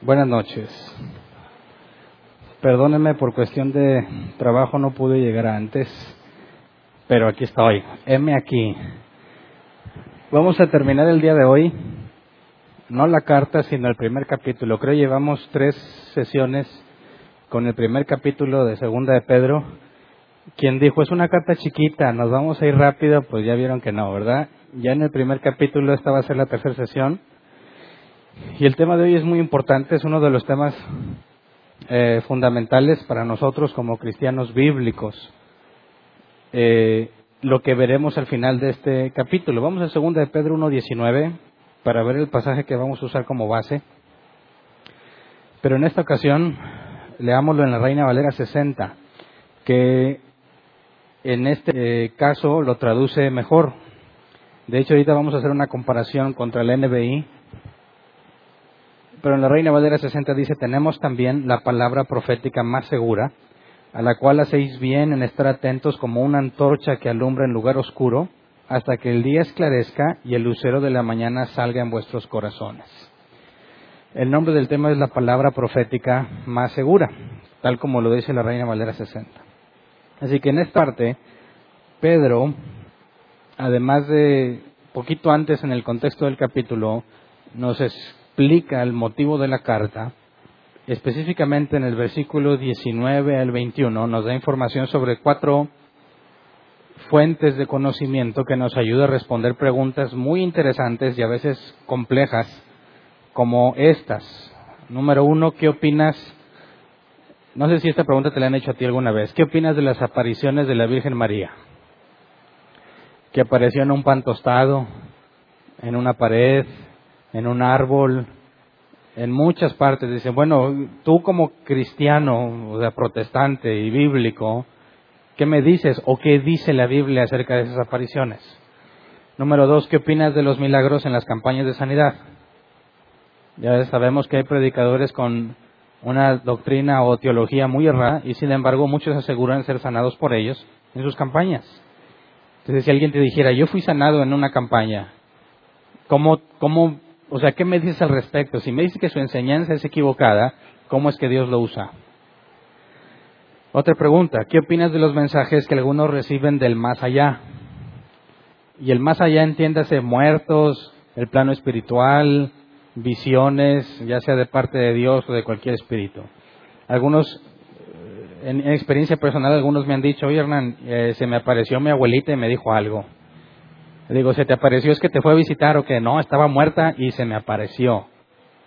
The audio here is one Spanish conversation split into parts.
Buenas noches. Perdónenme por cuestión de trabajo no pude llegar antes, pero aquí estoy. M aquí. Vamos a terminar el día de hoy, no la carta, sino el primer capítulo. Creo que llevamos tres sesiones con el primer capítulo de Segunda de Pedro. Quien dijo, es una carta chiquita, nos vamos a ir rápido, pues ya vieron que no, ¿verdad? Ya en el primer capítulo, esta va a ser la tercera sesión. Y el tema de hoy es muy importante, es uno de los temas eh, fundamentales para nosotros como cristianos bíblicos. Eh, lo que veremos al final de este capítulo. Vamos a 2 de Pedro 1.19 para ver el pasaje que vamos a usar como base. Pero en esta ocasión, leámoslo en la Reina Valera 60, que en este eh, caso lo traduce mejor. De hecho, ahorita vamos a hacer una comparación contra el NBI pero en la Reina Valera 60 dice, tenemos también la palabra profética más segura, a la cual hacéis bien en estar atentos como una antorcha que alumbra en lugar oscuro, hasta que el día esclarezca y el lucero de la mañana salga en vuestros corazones. El nombre del tema es la palabra profética más segura, tal como lo dice la Reina Valera 60. Así que en esta parte, Pedro, además de poquito antes en el contexto del capítulo, nos explica el motivo de la carta, específicamente en el versículo 19 al 21, nos da información sobre cuatro fuentes de conocimiento que nos ayuda a responder preguntas muy interesantes y a veces complejas como estas. Número uno, ¿qué opinas? No sé si esta pregunta te la han hecho a ti alguna vez. ¿Qué opinas de las apariciones de la Virgen María? Que apareció en un pan tostado, en una pared, en un árbol, en muchas partes. Dicen, bueno, tú como cristiano, o sea, protestante y bíblico, ¿qué me dices o qué dice la Biblia acerca de esas apariciones? Número dos, ¿qué opinas de los milagros en las campañas de sanidad? Ya sabemos que hay predicadores con una doctrina o teología muy errada y sin embargo muchos aseguran ser sanados por ellos en sus campañas. Entonces si alguien te dijera, yo fui sanado en una campaña, ¿cómo, cómo o sea, ¿qué me dices al respecto? Si me dices que su enseñanza es equivocada, ¿cómo es que Dios lo usa? Otra pregunta, ¿qué opinas de los mensajes que algunos reciben del más allá? Y el más allá entiéndase muertos, el plano espiritual, visiones, ya sea de parte de Dios o de cualquier espíritu. Algunos, eh, en, experiencia personal, algunos me han dicho, oye Hernán, eh, se me apareció mi abuelita y me dijo algo. Digo, ¿se te apareció es que te fue a visitar o que no? Estaba muerta y se me apareció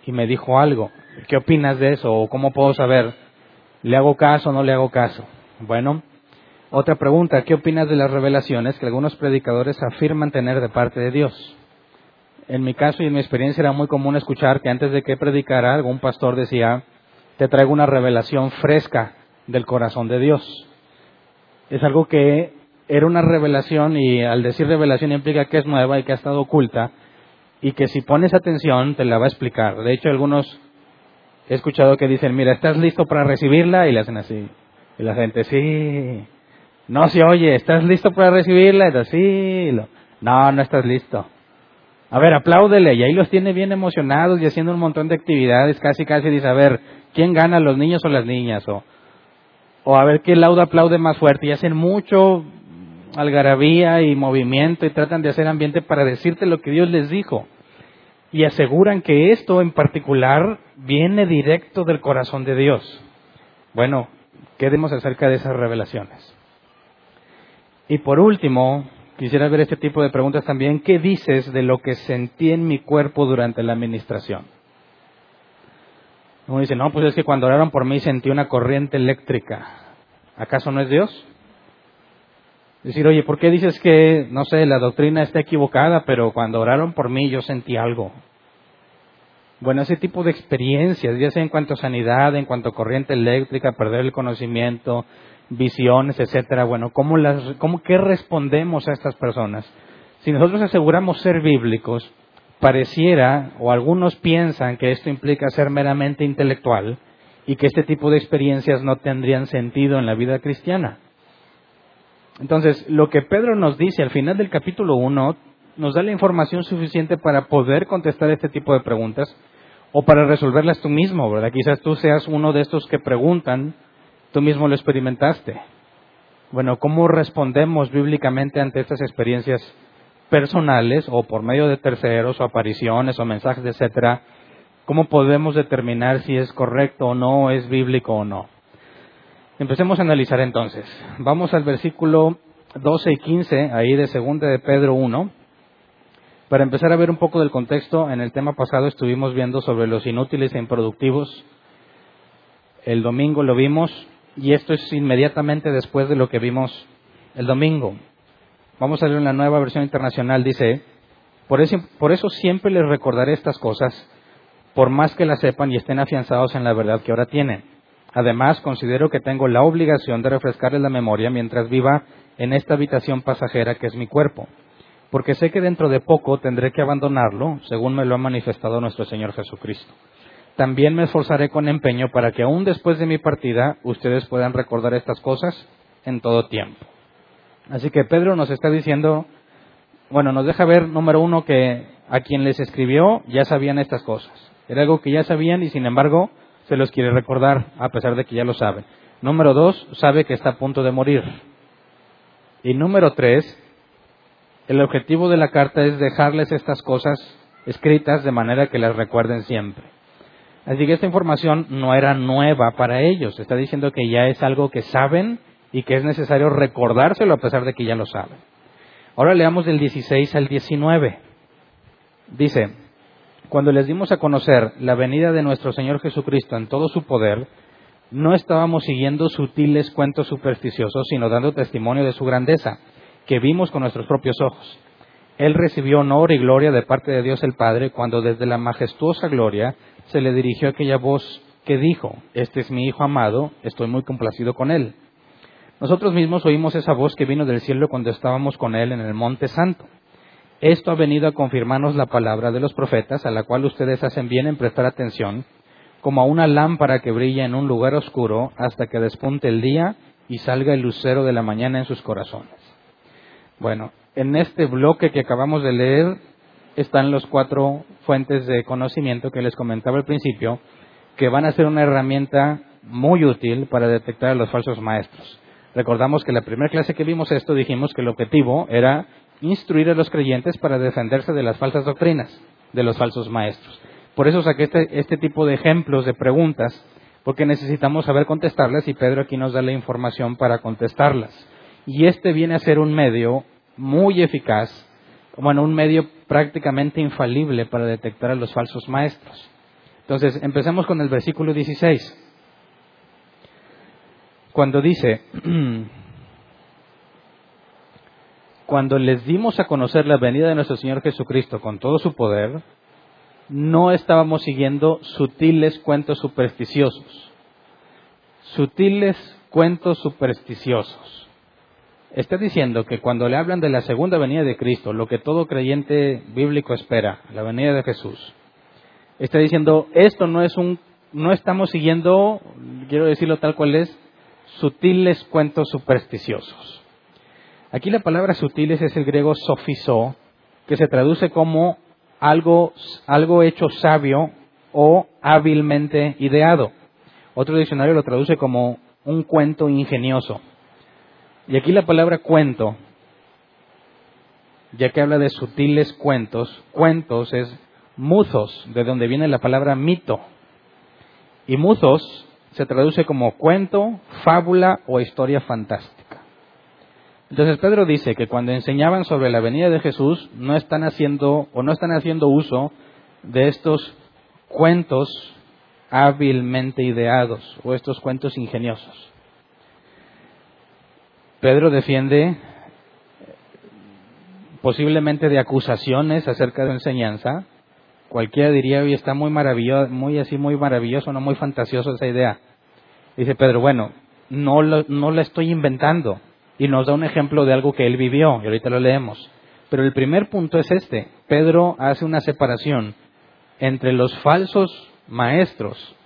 y me dijo algo. ¿Qué opinas de eso? ¿O cómo puedo saber? ¿Le hago caso o no le hago caso? Bueno, otra pregunta, ¿qué opinas de las revelaciones que algunos predicadores afirman tener de parte de Dios? En mi caso y en mi experiencia era muy común escuchar que antes de que predicara algún pastor decía, te traigo una revelación fresca del corazón de Dios. Es algo que era una revelación y al decir revelación implica que es nueva y que ha estado oculta y que si pones atención te la va a explicar. De hecho, algunos he escuchado que dicen, mira, ¿estás listo para recibirla? Y le hacen así. Y la gente, sí. No se oye, ¿estás listo para recibirla? Y sí. No, no estás listo. A ver, apláudele. Y ahí los tiene bien emocionados y haciendo un montón de actividades. Casi, casi dice, a ver, ¿quién gana, los niños o las niñas? O, o a ver qué lauda aplaude más fuerte. Y hacen mucho algarabía y movimiento y tratan de hacer ambiente para decirte lo que Dios les dijo. Y aseguran que esto en particular viene directo del corazón de Dios. Bueno, ¿qué demos acerca de esas revelaciones? Y por último, quisiera ver este tipo de preguntas también. ¿Qué dices de lo que sentí en mi cuerpo durante la administración? Uno dice, no, pues es que cuando oraron por mí sentí una corriente eléctrica. ¿Acaso no es Dios? Decir, oye, ¿por qué dices que, no sé, la doctrina está equivocada, pero cuando oraron por mí yo sentí algo? Bueno, ese tipo de experiencias, ya sea en cuanto a sanidad, en cuanto a corriente eléctrica, perder el conocimiento, visiones, etcétera. Bueno, ¿cómo las, cómo, ¿qué respondemos a estas personas? Si nosotros aseguramos ser bíblicos, pareciera, o algunos piensan que esto implica ser meramente intelectual y que este tipo de experiencias no tendrían sentido en la vida cristiana. Entonces, lo que Pedro nos dice al final del capítulo 1 nos da la información suficiente para poder contestar este tipo de preguntas o para resolverlas tú mismo, ¿verdad? Quizás tú seas uno de estos que preguntan, tú mismo lo experimentaste. Bueno, ¿cómo respondemos bíblicamente ante estas experiencias personales o por medio de terceros o apariciones o mensajes, etcétera? ¿Cómo podemos determinar si es correcto o no, es bíblico o no? Empecemos a analizar entonces. Vamos al versículo 12 y 15, ahí de segunda de Pedro 1. Para empezar a ver un poco del contexto, en el tema pasado estuvimos viendo sobre los inútiles e improductivos. El domingo lo vimos y esto es inmediatamente después de lo que vimos el domingo. Vamos a leer una nueva versión internacional, dice, por eso, por eso siempre les recordaré estas cosas, por más que las sepan y estén afianzados en la verdad que ahora tienen Además, considero que tengo la obligación de refrescarles la memoria mientras viva en esta habitación pasajera que es mi cuerpo, porque sé que dentro de poco tendré que abandonarlo, según me lo ha manifestado nuestro Señor Jesucristo. También me esforzaré con empeño para que aún después de mi partida ustedes puedan recordar estas cosas en todo tiempo. Así que Pedro nos está diciendo, bueno, nos deja ver, número uno, que a quien les escribió ya sabían estas cosas. Era algo que ya sabían y sin embargo se los quiere recordar, a pesar de que ya lo saben. Número dos, sabe que está a punto de morir. Y número tres, el objetivo de la carta es dejarles estas cosas escritas de manera que las recuerden siempre. Así que esta información no era nueva para ellos. Está diciendo que ya es algo que saben y que es necesario recordárselo a pesar de que ya lo saben. Ahora leamos del 16 al 19. Dice, cuando les dimos a conocer la venida de nuestro Señor Jesucristo en todo su poder, no estábamos siguiendo sutiles cuentos supersticiosos, sino dando testimonio de su grandeza, que vimos con nuestros propios ojos. Él recibió honor y gloria de parte de Dios el Padre cuando desde la majestuosa gloria se le dirigió aquella voz que dijo, Este es mi Hijo amado, estoy muy complacido con él. Nosotros mismos oímos esa voz que vino del cielo cuando estábamos con él en el Monte Santo. Esto ha venido a confirmarnos la palabra de los profetas, a la cual ustedes hacen bien en prestar atención, como a una lámpara que brilla en un lugar oscuro hasta que despunte el día y salga el lucero de la mañana en sus corazones. Bueno, en este bloque que acabamos de leer están los cuatro fuentes de conocimiento que les comentaba al principio, que van a ser una herramienta muy útil para detectar a los falsos maestros. Recordamos que la primera clase que vimos esto dijimos que el objetivo era instruir a los creyentes para defenderse de las falsas doctrinas, de los falsos maestros. Por eso saqué este, este tipo de ejemplos, de preguntas, porque necesitamos saber contestarlas y Pedro aquí nos da la información para contestarlas. Y este viene a ser un medio muy eficaz, bueno, un medio prácticamente infalible para detectar a los falsos maestros. Entonces, empecemos con el versículo 16. Cuando dice, cuando les dimos a conocer la venida de nuestro Señor Jesucristo con todo su poder, no estábamos siguiendo sutiles cuentos supersticiosos. Sutiles cuentos supersticiosos. Está diciendo que cuando le hablan de la segunda venida de Cristo, lo que todo creyente bíblico espera, la venida de Jesús, está diciendo, esto no es un, no estamos siguiendo, quiero decirlo tal cual es, sutiles cuentos supersticiosos. Aquí la palabra sutiles es el griego sofiso, que se traduce como algo, algo hecho sabio o hábilmente ideado. Otro diccionario lo traduce como un cuento ingenioso. Y aquí la palabra cuento, ya que habla de sutiles cuentos, cuentos es muthos, de donde viene la palabra mito. Y muthos se traduce como cuento, fábula o historia fantástica. Entonces Pedro dice que cuando enseñaban sobre la venida de Jesús no están haciendo o no están haciendo uso de estos cuentos hábilmente ideados o estos cuentos ingeniosos. Pedro defiende posiblemente de acusaciones acerca de su enseñanza. Cualquiera diría, hoy está muy maravilloso, muy así, muy maravilloso, no muy fantasioso esa idea. Dice Pedro, bueno, no, lo, no la estoy inventando. Y nos da un ejemplo de algo que él vivió, y ahorita lo leemos. Pero el primer punto es este. Pedro hace una separación entre los falsos maestros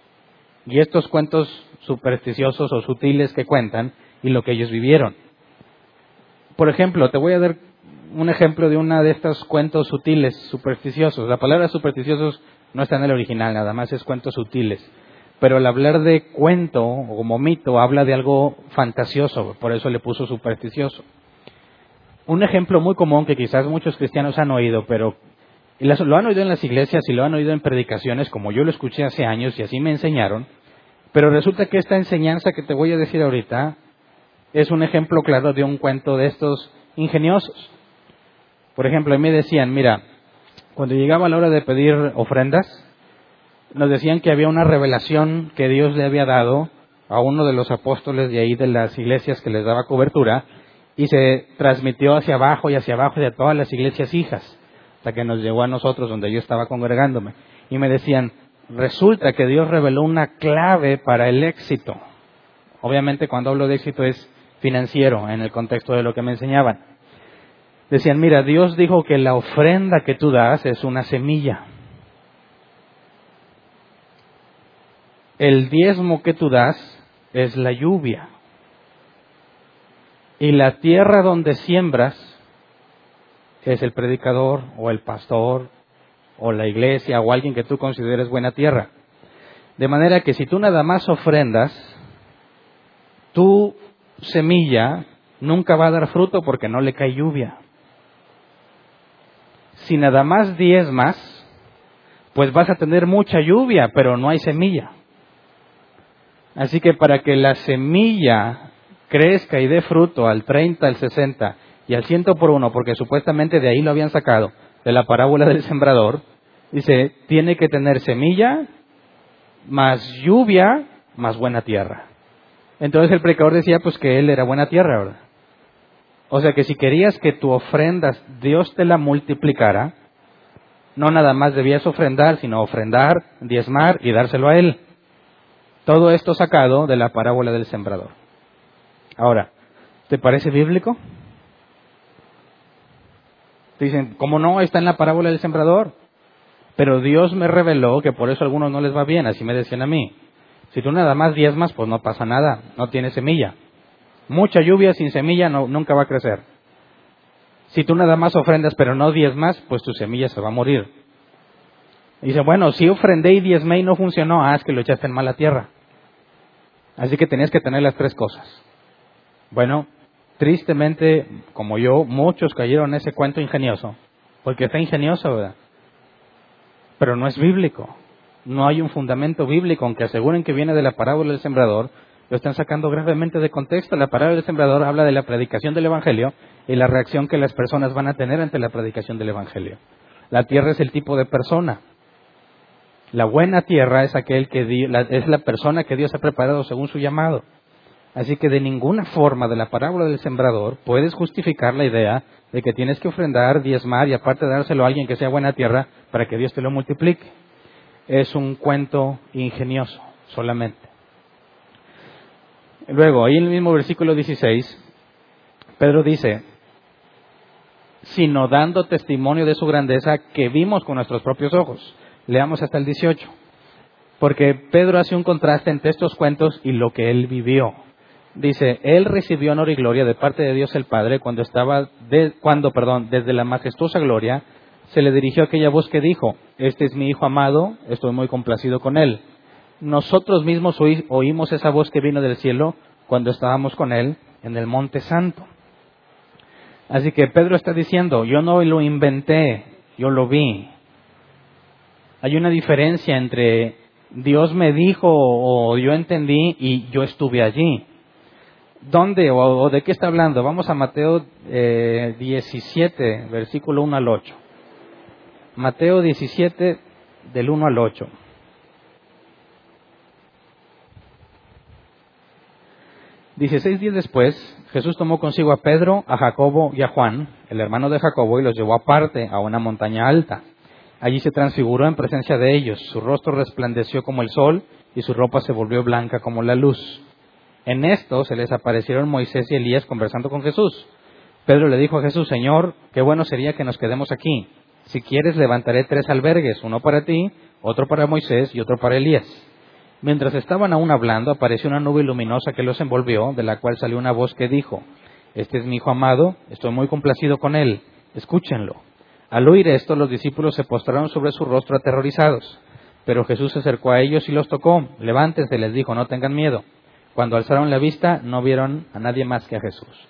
y estos cuentos supersticiosos o sutiles que cuentan y lo que ellos vivieron. Por ejemplo, te voy a dar un ejemplo de una de estos cuentos sutiles, supersticiosos. La palabra supersticiosos no está en el original, nada más es cuentos sutiles. Pero al hablar de cuento o como mito habla de algo fantasioso, por eso le puso supersticioso. Un ejemplo muy común que quizás muchos cristianos han oído, pero lo han oído en las iglesias y lo han oído en predicaciones, como yo lo escuché hace años y así me enseñaron, pero resulta que esta enseñanza que te voy a decir ahorita es un ejemplo claro de un cuento de estos ingeniosos. Por ejemplo, a mí me decían, mira, cuando llegaba la hora de pedir ofrendas, nos decían que había una revelación que Dios le había dado a uno de los apóstoles de ahí de las iglesias que les daba cobertura y se transmitió hacia abajo y hacia abajo de todas las iglesias hijas, hasta que nos llegó a nosotros donde yo estaba congregándome. Y me decían, resulta que Dios reveló una clave para el éxito. Obviamente cuando hablo de éxito es financiero en el contexto de lo que me enseñaban. Decían, mira, Dios dijo que la ofrenda que tú das es una semilla. El diezmo que tú das es la lluvia. Y la tierra donde siembras es el predicador o el pastor o la iglesia o alguien que tú consideres buena tierra. De manera que si tú nada más ofrendas, tu semilla nunca va a dar fruto porque no le cae lluvia. Si nada más diezmas, pues vas a tener mucha lluvia, pero no hay semilla. Así que para que la semilla crezca y dé fruto al 30, al 60 y al 100 por uno, porque supuestamente de ahí lo habían sacado, de la parábola del sembrador, dice, tiene que tener semilla, más lluvia, más buena tierra. Entonces el predicador decía pues que él era buena tierra, ¿verdad? O sea que si querías que tu ofrenda Dios te la multiplicara, no nada más debías ofrendar, sino ofrendar, diezmar y dárselo a él. Todo esto sacado de la parábola del sembrador. Ahora, ¿te parece bíblico? Dicen, ¿cómo no? Está en la parábola del sembrador. Pero Dios me reveló que por eso a algunos no les va bien, así me decían a mí. Si tú nada más diezmas, pues no pasa nada, no tiene semilla. Mucha lluvia sin semilla nunca va a crecer. Si tú nada más ofrendas pero no diezmas, pues tu semilla se va a morir. dice, bueno, si ofrendé y diezmé y no funcionó, ah, es que lo echaste en mala tierra. Así que tenías que tener las tres cosas. Bueno, tristemente, como yo, muchos cayeron en ese cuento ingenioso. Porque está ingenioso, ¿verdad? Pero no es bíblico. No hay un fundamento bíblico, aunque aseguren que viene de la parábola del sembrador, lo están sacando gravemente de contexto. La parábola del sembrador habla de la predicación del Evangelio y la reacción que las personas van a tener ante la predicación del Evangelio. La tierra es el tipo de persona. La buena tierra es aquel que es la persona que Dios ha preparado según su llamado. Así que de ninguna forma de la parábola del sembrador puedes justificar la idea de que tienes que ofrendar, diezmar y aparte dárselo a alguien que sea buena tierra para que Dios te lo multiplique. Es un cuento ingenioso solamente. Luego, ahí en el mismo versículo 16, Pedro dice, sino dando testimonio de su grandeza que vimos con nuestros propios ojos. Leamos hasta el 18. Porque Pedro hace un contraste entre estos cuentos y lo que él vivió. Dice, él recibió honor y gloria de parte de Dios el Padre cuando estaba, cuando, perdón, desde la majestuosa gloria se le dirigió aquella voz que dijo, este es mi Hijo amado, estoy muy complacido con él. Nosotros mismos oímos esa voz que vino del cielo cuando estábamos con él en el Monte Santo. Así que Pedro está diciendo, yo no lo inventé, yo lo vi. Hay una diferencia entre Dios me dijo o yo entendí y yo estuve allí. ¿Dónde o, de qué está hablando? Vamos a Mateo 17, eh, versículo 1 al 8. Mateo 17, del 1 al 8. Dieciséis días después, Jesús tomó consigo a Pedro, a Jacobo y a Juan, el hermano de Jacobo, y los llevó aparte a una montaña alta. Allí se transfiguró en presencia de ellos. Su rostro resplandeció como el sol y su ropa se volvió blanca como la luz. En esto se les aparecieron Moisés y Elías conversando con Jesús. Pedro le dijo a Jesús, Señor, qué bueno sería que nos quedemos aquí. Si quieres, levantaré tres albergues, uno para ti, otro para Moisés y otro para Elías. Mientras estaban aún hablando, apareció una nube luminosa que los envolvió, de la cual salió una voz que dijo, Este es mi hijo amado, estoy muy complacido con él, escúchenlo. Al oír esto, los discípulos se postraron sobre su rostro aterrorizados. Pero Jesús se acercó a ellos y los tocó. Levántense, les dijo, no tengan miedo. Cuando alzaron la vista, no vieron a nadie más que a Jesús.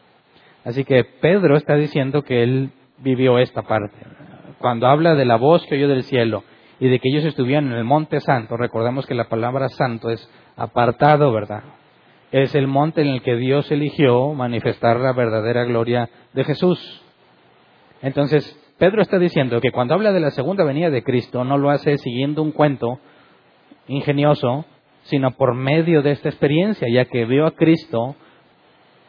Así que Pedro está diciendo que él vivió esta parte. Cuando habla de la voz que oyó del cielo y de que ellos estuvieron en el monte santo, recordemos que la palabra santo es apartado, ¿verdad? Es el monte en el que Dios eligió manifestar la verdadera gloria de Jesús. Entonces, Pedro está diciendo que cuando habla de la segunda venida de Cristo no lo hace siguiendo un cuento ingenioso, sino por medio de esta experiencia, ya que vio a Cristo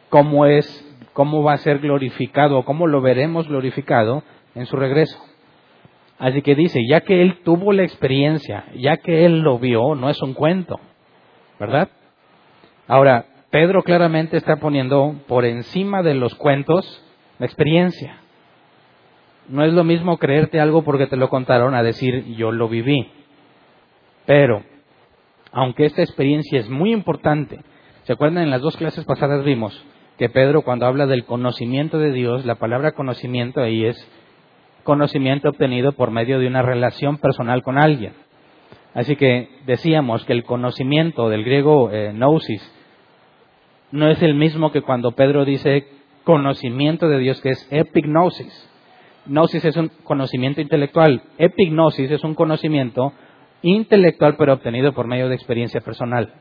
cómo es, cómo va a ser glorificado, cómo lo veremos glorificado en su regreso. Así que dice, ya que él tuvo la experiencia, ya que él lo vio, no es un cuento, ¿verdad? Ahora, Pedro claramente está poniendo por encima de los cuentos la experiencia. No es lo mismo creerte algo porque te lo contaron a decir yo lo viví. Pero, aunque esta experiencia es muy importante, ¿se acuerdan? En las dos clases pasadas vimos que Pedro cuando habla del conocimiento de Dios, la palabra conocimiento ahí es conocimiento obtenido por medio de una relación personal con alguien. Así que decíamos que el conocimiento del griego eh, gnosis no es el mismo que cuando Pedro dice conocimiento de Dios, que es epignosis. Gnosis es un conocimiento intelectual. Epignosis es un conocimiento intelectual pero obtenido por medio de experiencia personal.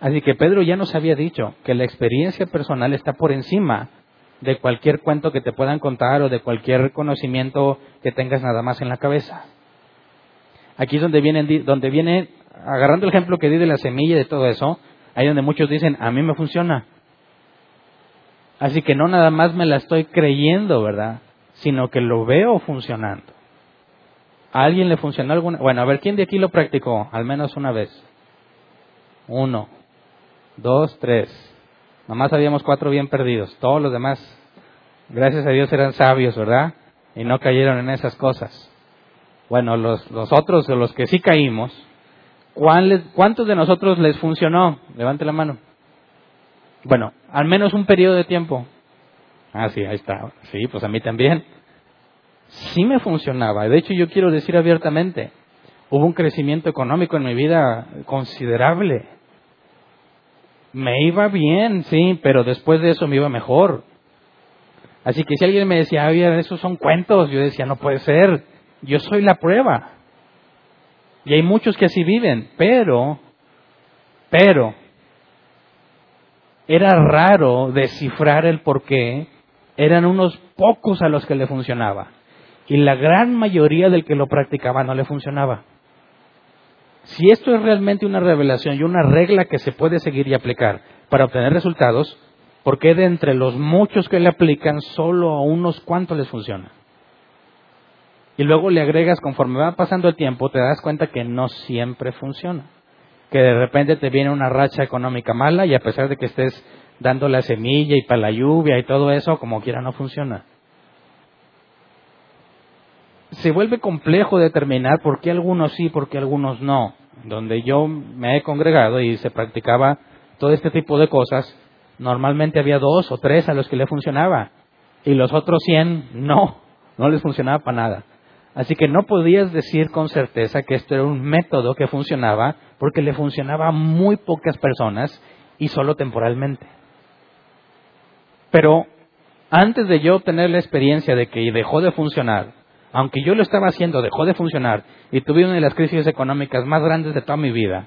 Así que Pedro ya nos había dicho que la experiencia personal está por encima de cualquier cuento que te puedan contar o de cualquier conocimiento que tengas nada más en la cabeza. Aquí es donde viene, donde viene agarrando el ejemplo que di de la semilla y de todo eso, ahí donde muchos dicen, a mí me funciona. Así que no nada más me la estoy creyendo, ¿verdad? Sino que lo veo funcionando. ¿A alguien le funcionó alguna? Bueno, a ver, ¿quién de aquí lo practicó? Al menos una vez. Uno, dos, tres. Nomás habíamos cuatro bien perdidos. Todos los demás, gracias a Dios, eran sabios, ¿verdad? Y no cayeron en esas cosas. Bueno, los, los otros, los que sí caímos, ¿cuántos de nosotros les funcionó? Levante la mano. Bueno, al menos un periodo de tiempo. Ah, sí, ahí está. Sí, pues a mí también. Sí me funcionaba. De hecho, yo quiero decir abiertamente, hubo un crecimiento económico en mi vida considerable. Me iba bien, sí, pero después de eso me iba mejor. Así que si alguien me decía, oye, esos son cuentos, yo decía, no puede ser, yo soy la prueba. Y hay muchos que así viven, pero, pero, era raro descifrar el por qué eran unos pocos a los que le funcionaba. Y la gran mayoría del que lo practicaba no le funcionaba. Si esto es realmente una revelación y una regla que se puede seguir y aplicar para obtener resultados, ¿por qué de entre los muchos que le aplican solo a unos cuantos les funciona? Y luego le agregas, conforme va pasando el tiempo, te das cuenta que no siempre funciona. Que de repente te viene una racha económica mala y a pesar de que estés dando la semilla y para la lluvia y todo eso, como quiera no funciona. Se vuelve complejo determinar por qué algunos sí, por qué algunos no. Donde yo me he congregado y se practicaba todo este tipo de cosas, normalmente había dos o tres a los que le funcionaba y los otros cien no, no les funcionaba para nada. Así que no podías decir con certeza que esto era un método que funcionaba porque le funcionaba a muy pocas personas y solo temporalmente. Pero antes de yo tener la experiencia de que dejó de funcionar, aunque yo lo estaba haciendo, dejó de funcionar y tuve una de las crisis económicas más grandes de toda mi vida,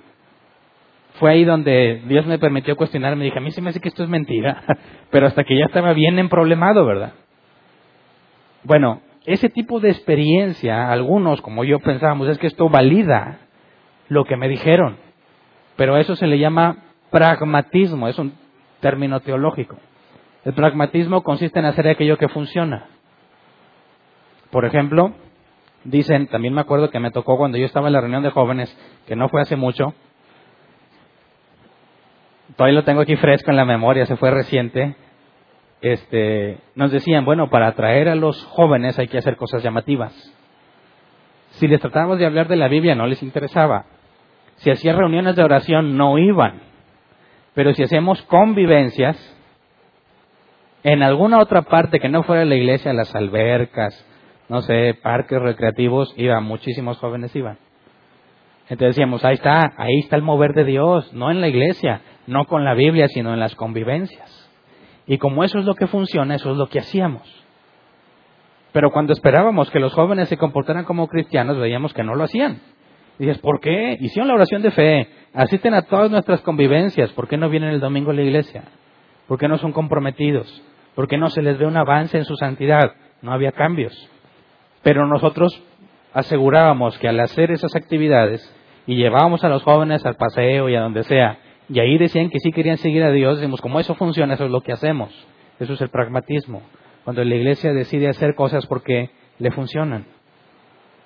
fue ahí donde Dios me permitió cuestionarme. Dije, a mí se me hace que esto es mentira, pero hasta que ya estaba bien emproblemado, ¿verdad? Bueno, ese tipo de experiencia, algunos como yo pensábamos, es que esto valida lo que me dijeron, pero eso se le llama pragmatismo, es un término teológico. El pragmatismo consiste en hacer aquello que funciona. Por ejemplo, dicen, también me acuerdo que me tocó cuando yo estaba en la reunión de jóvenes, que no fue hace mucho, todavía lo tengo aquí fresco en la memoria, se fue reciente, este, nos decían, bueno, para atraer a los jóvenes hay que hacer cosas llamativas. Si les tratábamos de hablar de la Biblia no les interesaba. Si hacían reuniones de oración no iban. Pero si hacemos convivencias, en alguna otra parte que no fuera la iglesia, las albercas, no sé, parques recreativos, iban, muchísimos jóvenes iban. Entonces decíamos, ahí está, ahí está el mover de Dios, no en la iglesia, no con la Biblia, sino en las convivencias. Y como eso es lo que funciona, eso es lo que hacíamos. Pero cuando esperábamos que los jóvenes se comportaran como cristianos, veíamos que no lo hacían. Y dices, ¿por qué? Hicieron la oración de fe, asisten a todas nuestras convivencias, ¿por qué no vienen el domingo a la iglesia? ¿Por qué no son comprometidos? ¿Por qué no se les ve un avance en su santidad? No había cambios. Pero nosotros asegurábamos que al hacer esas actividades y llevábamos a los jóvenes al paseo y a donde sea, y ahí decían que sí querían seguir a Dios, decimos, como eso funciona, eso es lo que hacemos. Eso es el pragmatismo. Cuando la iglesia decide hacer cosas porque le funcionan.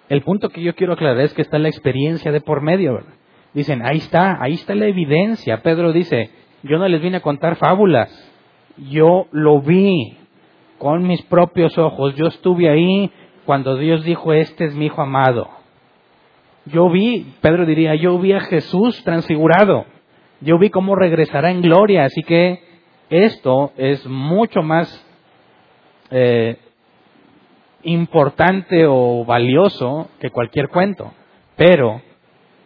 El punto que yo quiero aclarar es que está la experiencia de por medio. Dicen, ahí está, ahí está la evidencia. Pedro dice, yo no les vine a contar fábulas. Yo lo vi con mis propios ojos. Yo estuve ahí cuando Dios dijo, este es mi hijo amado. Yo vi, Pedro diría, yo vi a Jesús transfigurado. Yo vi cómo regresará en gloria. Así que esto es mucho más eh, importante o valioso que cualquier cuento. Pero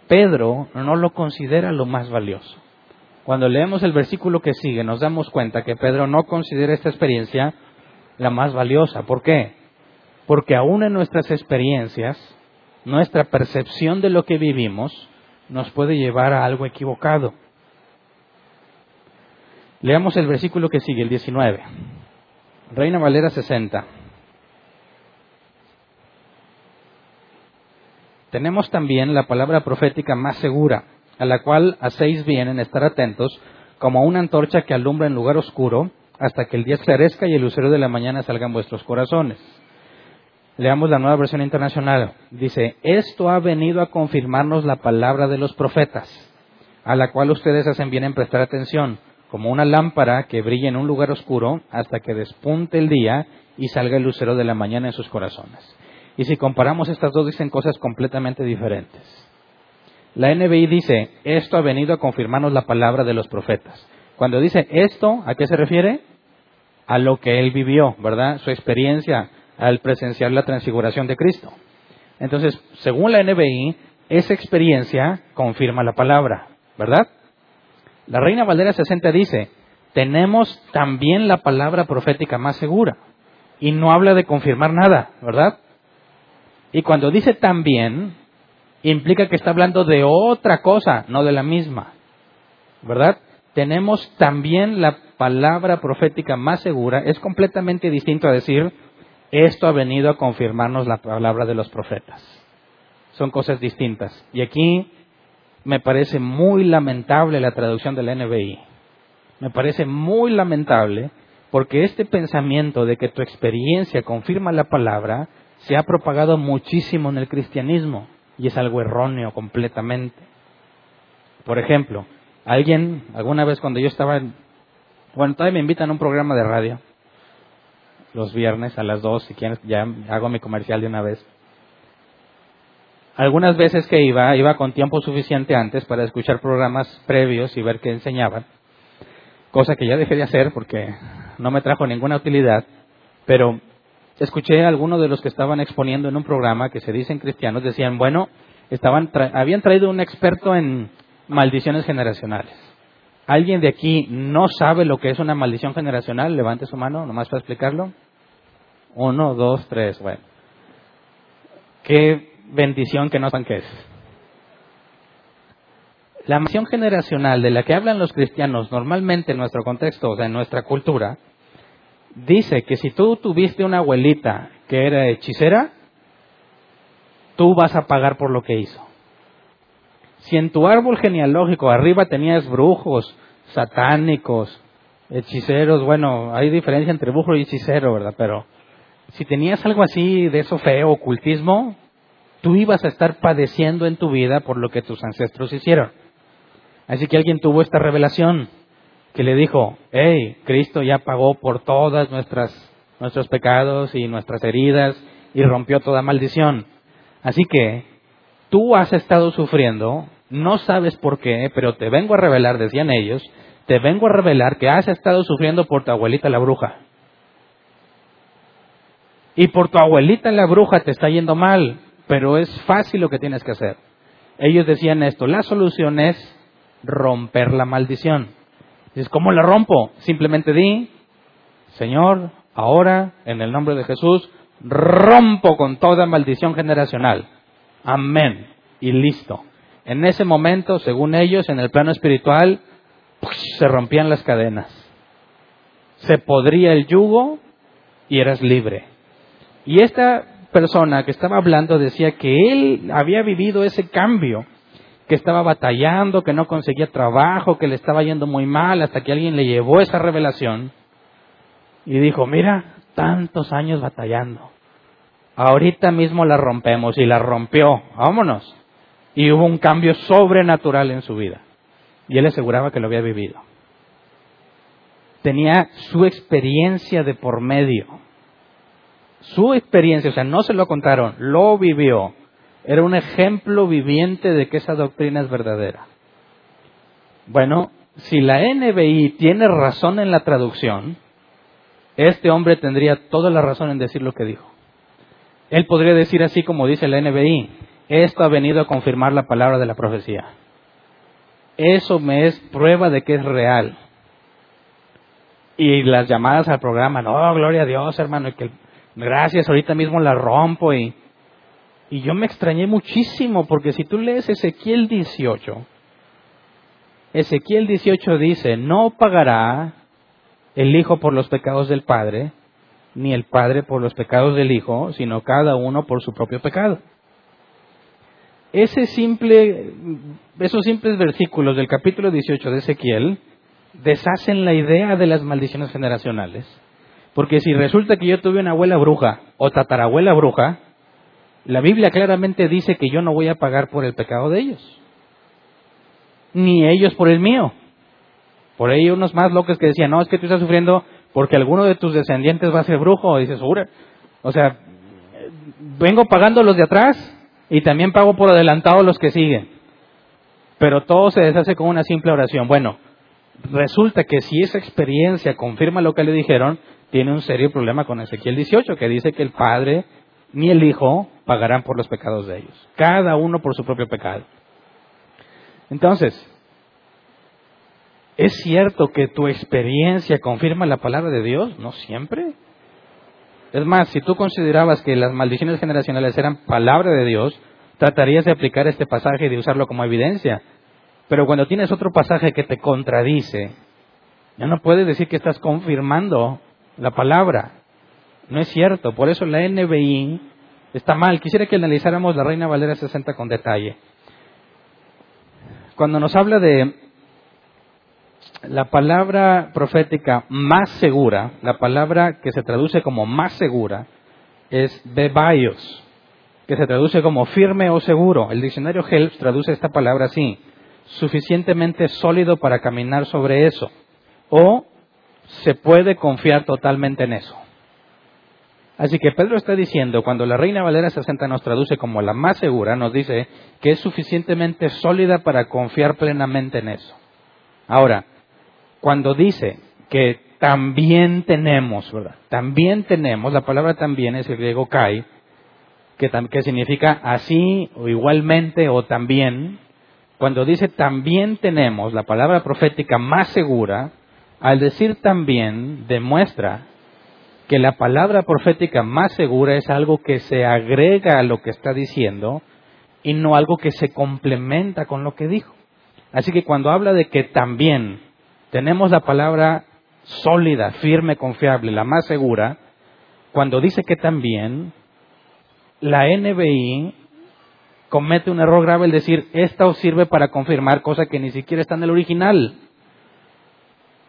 Pedro no lo considera lo más valioso. Cuando leemos el versículo que sigue, nos damos cuenta que Pedro no considera esta experiencia la más valiosa. ¿Por qué? Porque aún en nuestras experiencias, nuestra percepción de lo que vivimos nos puede llevar a algo equivocado. Leamos el versículo que sigue, el 19. Reina Valera 60. Tenemos también la palabra profética más segura, a la cual hacéis bien en estar atentos, como una antorcha que alumbra en lugar oscuro, hasta que el día esclarezca y el lucero de la mañana salga en vuestros corazones. Leamos la nueva versión internacional. Dice, esto ha venido a confirmarnos la palabra de los profetas, a la cual ustedes hacen bien en prestar atención, como una lámpara que brilla en un lugar oscuro hasta que despunte el día y salga el lucero de la mañana en sus corazones. Y si comparamos estas dos, dicen cosas completamente diferentes. La NBI dice, esto ha venido a confirmarnos la palabra de los profetas. Cuando dice esto, ¿a qué se refiere? A lo que él vivió, ¿verdad? Su experiencia al presenciar la transfiguración de Cristo. Entonces, según la NBI, esa experiencia confirma la palabra, ¿verdad? La Reina Valera 60 dice, tenemos también la palabra profética más segura. Y no habla de confirmar nada, ¿verdad? Y cuando dice también, implica que está hablando de otra cosa, no de la misma. ¿Verdad? Tenemos también la palabra profética más segura. Es completamente distinto a decir, esto ha venido a confirmarnos la palabra de los profetas. Son cosas distintas. Y aquí me parece muy lamentable la traducción del NBI. Me parece muy lamentable porque este pensamiento de que tu experiencia confirma la palabra se ha propagado muchísimo en el cristianismo y es algo erróneo completamente. Por ejemplo, alguien, alguna vez cuando yo estaba en, bueno, todavía me invitan a un programa de radio los viernes a las dos, si quieres, ya hago mi comercial de una vez. Algunas veces que iba, iba con tiempo suficiente antes para escuchar programas previos y ver qué enseñaban, cosa que ya dejé de hacer porque no me trajo ninguna utilidad, pero escuché a algunos de los que estaban exponiendo en un programa que se dicen cristianos, decían, bueno, estaban habían traído un experto en maldiciones generacionales. ¿Alguien de aquí no sabe lo que es una maldición generacional? Levante su mano, nomás para explicarlo. Uno, dos, tres, bueno. Qué bendición que no sepan qué es. La maldición generacional de la que hablan los cristianos normalmente en nuestro contexto, o sea, en nuestra cultura, dice que si tú tuviste una abuelita que era hechicera, tú vas a pagar por lo que hizo. Si en tu árbol genealógico arriba tenías brujos, satánicos, hechiceros, bueno, hay diferencia entre brujo y hechicero, ¿verdad? Pero si tenías algo así de eso feo, ocultismo, tú ibas a estar padeciendo en tu vida por lo que tus ancestros hicieron. Así que alguien tuvo esta revelación que le dijo, hey, Cristo ya pagó por todas nuestras, nuestros pecados y nuestras heridas y rompió toda maldición. Así que tú has estado sufriendo, no sabes por qué, pero te vengo a revelar, decían ellos, te vengo a revelar que has estado sufriendo por tu abuelita la bruja. Y por tu abuelita la bruja te está yendo mal, pero es fácil lo que tienes que hacer. Ellos decían esto, la solución es romper la maldición. Dices, ¿cómo la rompo? Simplemente di, Señor, ahora, en el nombre de Jesús, rompo con toda maldición generacional. Amén. Y listo. En ese momento, según ellos, en el plano espiritual, se rompían las cadenas. Se podría el yugo y eras libre. Y esta persona que estaba hablando decía que él había vivido ese cambio, que estaba batallando, que no conseguía trabajo, que le estaba yendo muy mal, hasta que alguien le llevó esa revelación y dijo, mira, tantos años batallando. Ahorita mismo la rompemos y la rompió. Vámonos. Y hubo un cambio sobrenatural en su vida. Y él aseguraba que lo había vivido. Tenía su experiencia de por medio. Su experiencia, o sea, no se lo contaron, lo vivió. Era un ejemplo viviente de que esa doctrina es verdadera. Bueno, si la NBI tiene razón en la traducción, este hombre tendría toda la razón en decir lo que dijo. Él podría decir así como dice la NBI, esto ha venido a confirmar la palabra de la profecía. Eso me es prueba de que es real. Y las llamadas al programa, no, gloria a Dios, hermano, y que gracias, ahorita mismo la rompo. Y, y yo me extrañé muchísimo, porque si tú lees Ezequiel 18, Ezequiel 18 dice, no pagará el Hijo por los pecados del Padre, ni el Padre por los pecados del Hijo, sino cada uno por su propio pecado. Ese simple, esos simples versículos del capítulo 18 de Ezequiel deshacen la idea de las maldiciones generacionales. Porque si resulta que yo tuve una abuela bruja o tatarabuela bruja, la Biblia claramente dice que yo no voy a pagar por el pecado de ellos, ni ellos por el mío. Por ahí unos más locos que decían, no, es que tú estás sufriendo porque alguno de tus descendientes va a ser brujo. Y dices, o sea, vengo pagando los de atrás y también pago por adelantado los que siguen. Pero todo se deshace con una simple oración. Bueno, resulta que si esa experiencia confirma lo que le dijeron, tiene un serio problema con Ezequiel 18, que dice que el Padre ni el Hijo pagarán por los pecados de ellos. Cada uno por su propio pecado. Entonces, ¿Es cierto que tu experiencia confirma la palabra de Dios? No siempre. Es más, si tú considerabas que las maldiciones generacionales eran palabra de Dios, tratarías de aplicar este pasaje y de usarlo como evidencia. Pero cuando tienes otro pasaje que te contradice, ya no puedes decir que estás confirmando la palabra. No es cierto. Por eso la NBI está mal. Quisiera que analizáramos la Reina Valera 60 con detalle. Cuando nos habla de la palabra profética más segura, la palabra que se traduce como más segura, es bebaios, que se traduce como firme o seguro. El diccionario Helps traduce esta palabra así, suficientemente sólido para caminar sobre eso, o se puede confiar totalmente en eso. Así que Pedro está diciendo, cuando la Reina Valera 60 nos traduce como la más segura, nos dice que es suficientemente sólida para confiar plenamente en eso. Ahora, cuando dice que también tenemos, ¿verdad? También tenemos, la palabra también es el griego kai, que, que significa así o igualmente o también. Cuando dice también tenemos, la palabra profética más segura, al decir también demuestra que la palabra profética más segura es algo que se agrega a lo que está diciendo y no algo que se complementa con lo que dijo. Así que cuando habla de que también tenemos la palabra sólida, firme, confiable, la más segura, cuando dice que también la NBI comete un error grave el decir, esta os sirve para confirmar cosa que ni siquiera está en el original.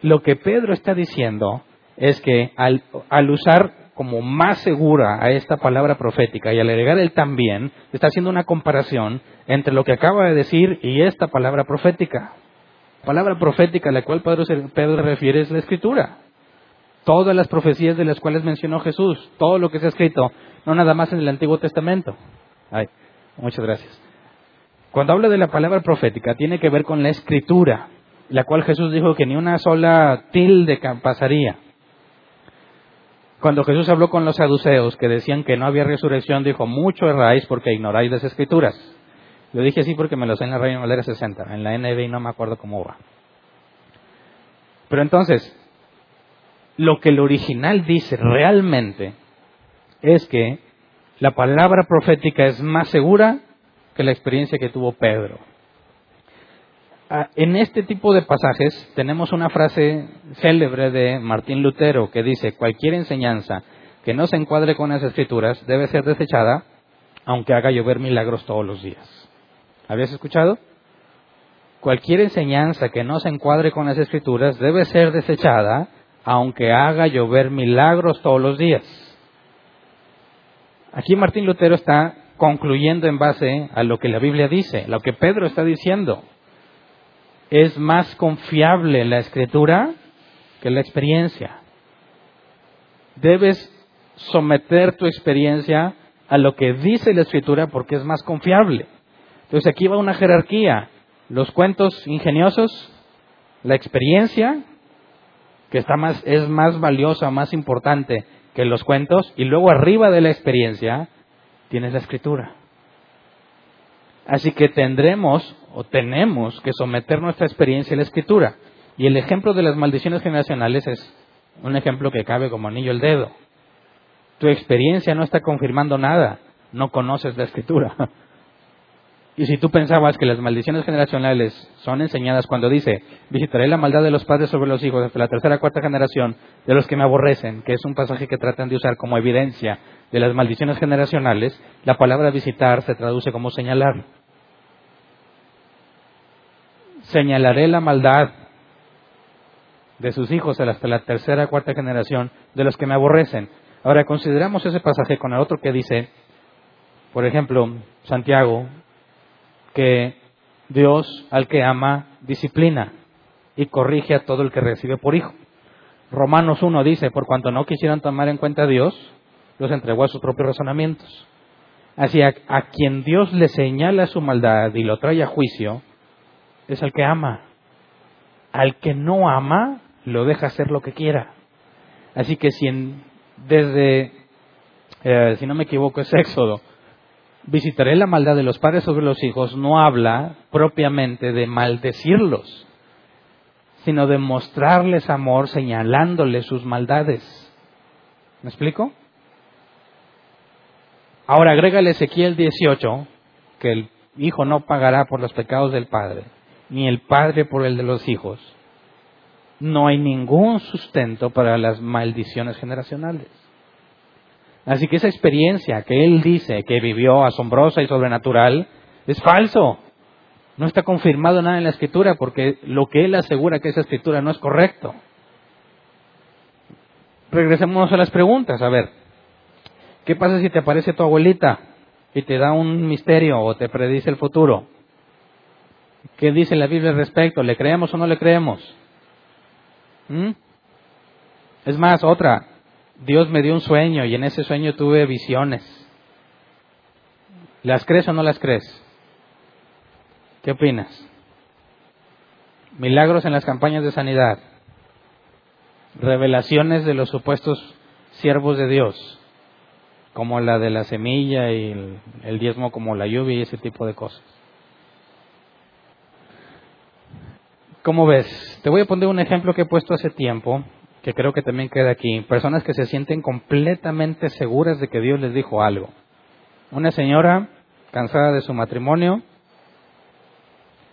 Lo que Pedro está diciendo es que al, usar como más segura a esta palabra profética y al agregar el también, está haciendo una comparación entre lo que acaba de decir y esta palabra profética. La palabra profética a la cual Pedro Pedro refiere es la escritura. Todas las profecías de las cuales mencionó Jesús, todo lo que se ha escrito, no nada más en el Antiguo Testamento. Ay, muchas gracias. Cuando habla de la palabra profética, tiene que ver con la escritura, la cual Jesús dijo que ni una sola tilde pasaría. Cuando Jesús habló con los saduceos que decían que no había resurrección, dijo, mucho erráis porque ignoráis las escrituras. Lo dije así porque me lo sé en la Reina Valera 60, en la NB y no me acuerdo cómo va. Pero entonces, lo que el original dice realmente es que la palabra profética es más segura que la experiencia que tuvo Pedro. Ah, en este tipo de pasajes tenemos una frase célebre de Martín Lutero que dice, cualquier enseñanza que no se encuadre con las escrituras debe ser desechada, aunque haga llover milagros todos los días. ¿Habías escuchado? Cualquier enseñanza que no se encuadre con las escrituras debe ser desechada, aunque haga llover milagros todos los días. Aquí Martín Lutero está concluyendo en base a lo que la Biblia dice, lo que Pedro está diciendo es más confiable la escritura que la experiencia. Debes someter tu experiencia a lo que dice la escritura porque es más confiable. Entonces aquí va una jerarquía. Los cuentos ingeniosos, la experiencia, que está más, es más valiosa, más importante que los cuentos, y luego arriba de la experiencia tienes la escritura. Así que tendremos o tenemos que someter nuestra experiencia a la escritura. Y el ejemplo de las maldiciones generacionales es un ejemplo que cabe como anillo al dedo. Tu experiencia no está confirmando nada, no conoces la escritura. Y si tú pensabas que las maldiciones generacionales son enseñadas cuando dice, visitaré la maldad de los padres sobre los hijos hasta la tercera cuarta generación de los que me aborrecen, que es un pasaje que tratan de usar como evidencia de las maldiciones generacionales, la palabra visitar se traduce como señalar señalaré la maldad de sus hijos hasta la tercera, cuarta generación de los que me aborrecen. Ahora consideramos ese pasaje con el otro que dice, por ejemplo, Santiago, que Dios al que ama disciplina y corrige a todo el que recibe por hijo. Romanos 1 dice, por cuanto no quisieron tomar en cuenta a Dios, los entregó a sus propios razonamientos. Así a, quien Dios le señala su maldad y lo trae a juicio, es al que ama. Al que no ama, lo deja hacer lo que quiera. Así que si desde, eh, si no me equivoco, es Éxodo, visitaré la maldad de los padres sobre los hijos, no habla propiamente de maldecirlos, sino de mostrarles amor señalándoles sus maldades. ¿Me explico? Ahora agrégale Ezequiel 18, que el hijo no pagará por los pecados del padre ni el padre por el de los hijos, no hay ningún sustento para las maldiciones generacionales. Así que esa experiencia que él dice que vivió asombrosa y sobrenatural es falso. No está confirmado nada en la escritura porque lo que él asegura que esa escritura no es correcto. Regresemos a las preguntas. A ver, ¿qué pasa si te aparece tu abuelita y te da un misterio o te predice el futuro? ¿Qué dice la Biblia al respecto? ¿Le creemos o no le creemos? ¿Mm? Es más, otra. Dios me dio un sueño y en ese sueño tuve visiones. ¿Las crees o no las crees? ¿Qué opinas? Milagros en las campañas de sanidad. Revelaciones de los supuestos siervos de Dios, como la de la semilla y el, diezmo como la lluvia y ese tipo de cosas. ¿Cómo ves? Te voy a poner un ejemplo que he puesto hace tiempo, que creo que también queda aquí. Personas que se sienten completamente seguras de que Dios les dijo algo. Una señora cansada de su matrimonio,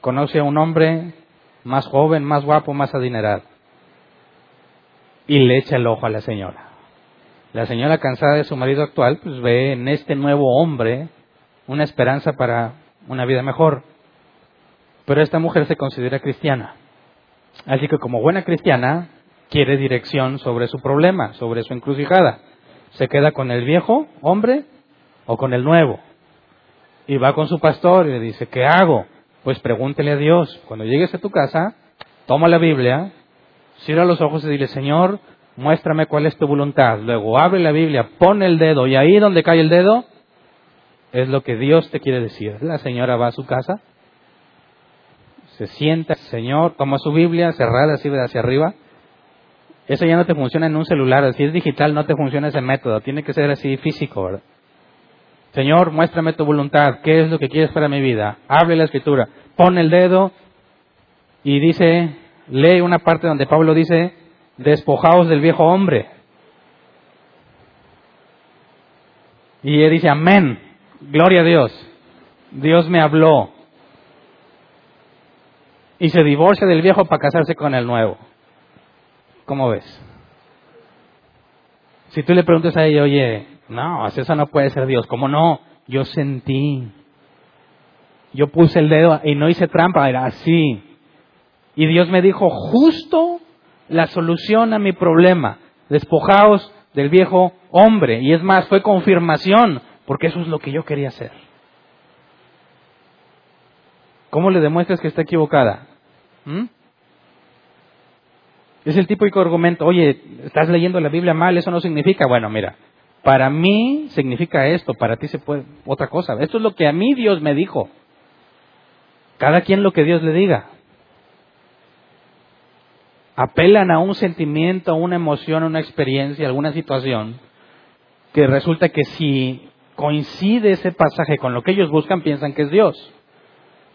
conoce a un hombre más joven, más guapo, más adinerado, y le echa el ojo a la señora. La señora cansada de su marido actual, pues ve en este nuevo hombre una esperanza para una vida mejor. Pero esta mujer se considera cristiana. Así que como buena cristiana, quiere dirección sobre su problema, sobre su encrucijada. Se queda con el viejo hombre o con el nuevo. Y va con su pastor y le dice, ¿qué hago? Pues pregúntele a Dios. Cuando llegues a tu casa, toma la Biblia, cierra los ojos y dile, Señor, muéstrame cuál es tu voluntad. Luego abre la Biblia, pone el dedo y ahí donde cae el dedo es lo que Dios te quiere decir. La señora va a su casa, se sienta, Señor, toma su Biblia cerrada así hacia arriba. Eso ya no te funciona en un celular, si es digital no te funciona ese método, tiene que ser así físico, ¿verdad? Señor, muéstrame tu voluntad, ¿qué es lo que quieres para mi vida? Hable la escritura, pone el dedo y dice, lee una parte donde Pablo dice, despojaos del viejo hombre. Y él dice, amén, gloria a Dios, Dios me habló. Y se divorcia del viejo para casarse con el nuevo. ¿Cómo ves? Si tú le preguntas a ella, oye, no, eso no puede ser Dios. ¿Cómo no? Yo sentí. Yo puse el dedo y no hice trampa, era así. Y Dios me dijo justo la solución a mi problema. Despojaos del viejo hombre. Y es más, fue confirmación, porque eso es lo que yo quería hacer. ¿Cómo le demuestras que está equivocada? ¿Mm? Es el típico argumento, oye, estás leyendo la Biblia mal, eso no significa, bueno, mira, para mí significa esto, para ti se puede otra cosa. Esto es lo que a mí Dios me dijo. Cada quien lo que Dios le diga apelan a un sentimiento, a una emoción, a una experiencia, a alguna situación, que resulta que si coincide ese pasaje con lo que ellos buscan, piensan que es Dios.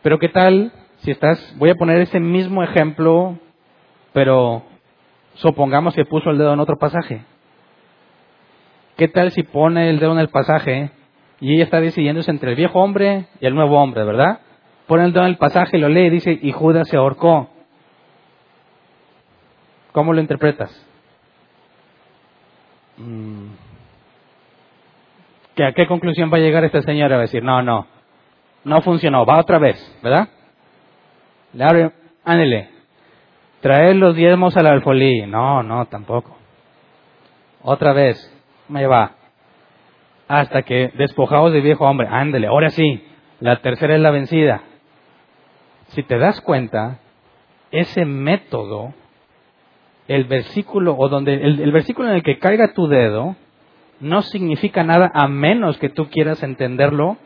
Pero ¿qué tal si estás, voy a poner ese mismo ejemplo, pero supongamos que puso el dedo en otro pasaje. ¿Qué tal si pone el dedo en el pasaje y ella está decidiéndose entre el viejo hombre y el nuevo hombre, ¿verdad? Pone el dedo en el pasaje, lo lee y dice, y Judas se ahorcó. ¿Cómo lo interpretas? Mm. ¿Que ¿A qué conclusión va a llegar esta señora? Va a decir, no, no, no funcionó, va otra vez, ¿verdad? Le abre, ándele, traer los diezmos al alfolí. No, no, tampoco. Otra vez, me va. Hasta que despojados de viejo hombre, ándele, ahora sí, la tercera es la vencida. Si te das cuenta, ese método el versículo o donde el, versículo en el que caiga tu dedo no significa nada a menos que tú quieras entenderlo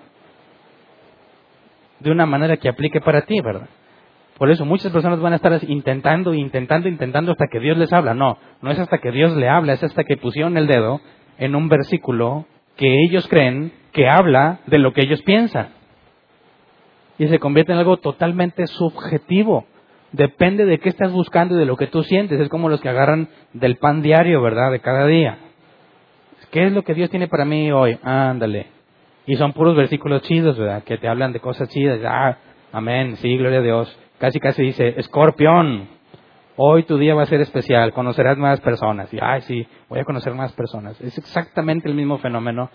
de una manera que aplique para ti, ¿verdad? Por eso muchas personas van a estar intentando, intentando, intentando hasta que Dios les habla. No, no es hasta que Dios le habla, es hasta que pusieron el dedo en un versículo que ellos creen que habla de lo que ellos piensan. Y se convierte en algo totalmente subjetivo. Depende de qué estás buscando y de lo que tú sientes. Es como los que agarran del pan diario, ¿verdad? De cada día. ¿Qué es lo que Dios tiene para mí hoy? Ándale. Y son puros versículos chidos, ¿verdad? Que te hablan de cosas chidas. Ah, amén, sí, gloria a Dios. Casi, casi dice, escorpión, hoy tu día va a ser especial, conocerás más personas. Y, ay, sí, voy a conocer más personas. Es exactamente el mismo fenómeno.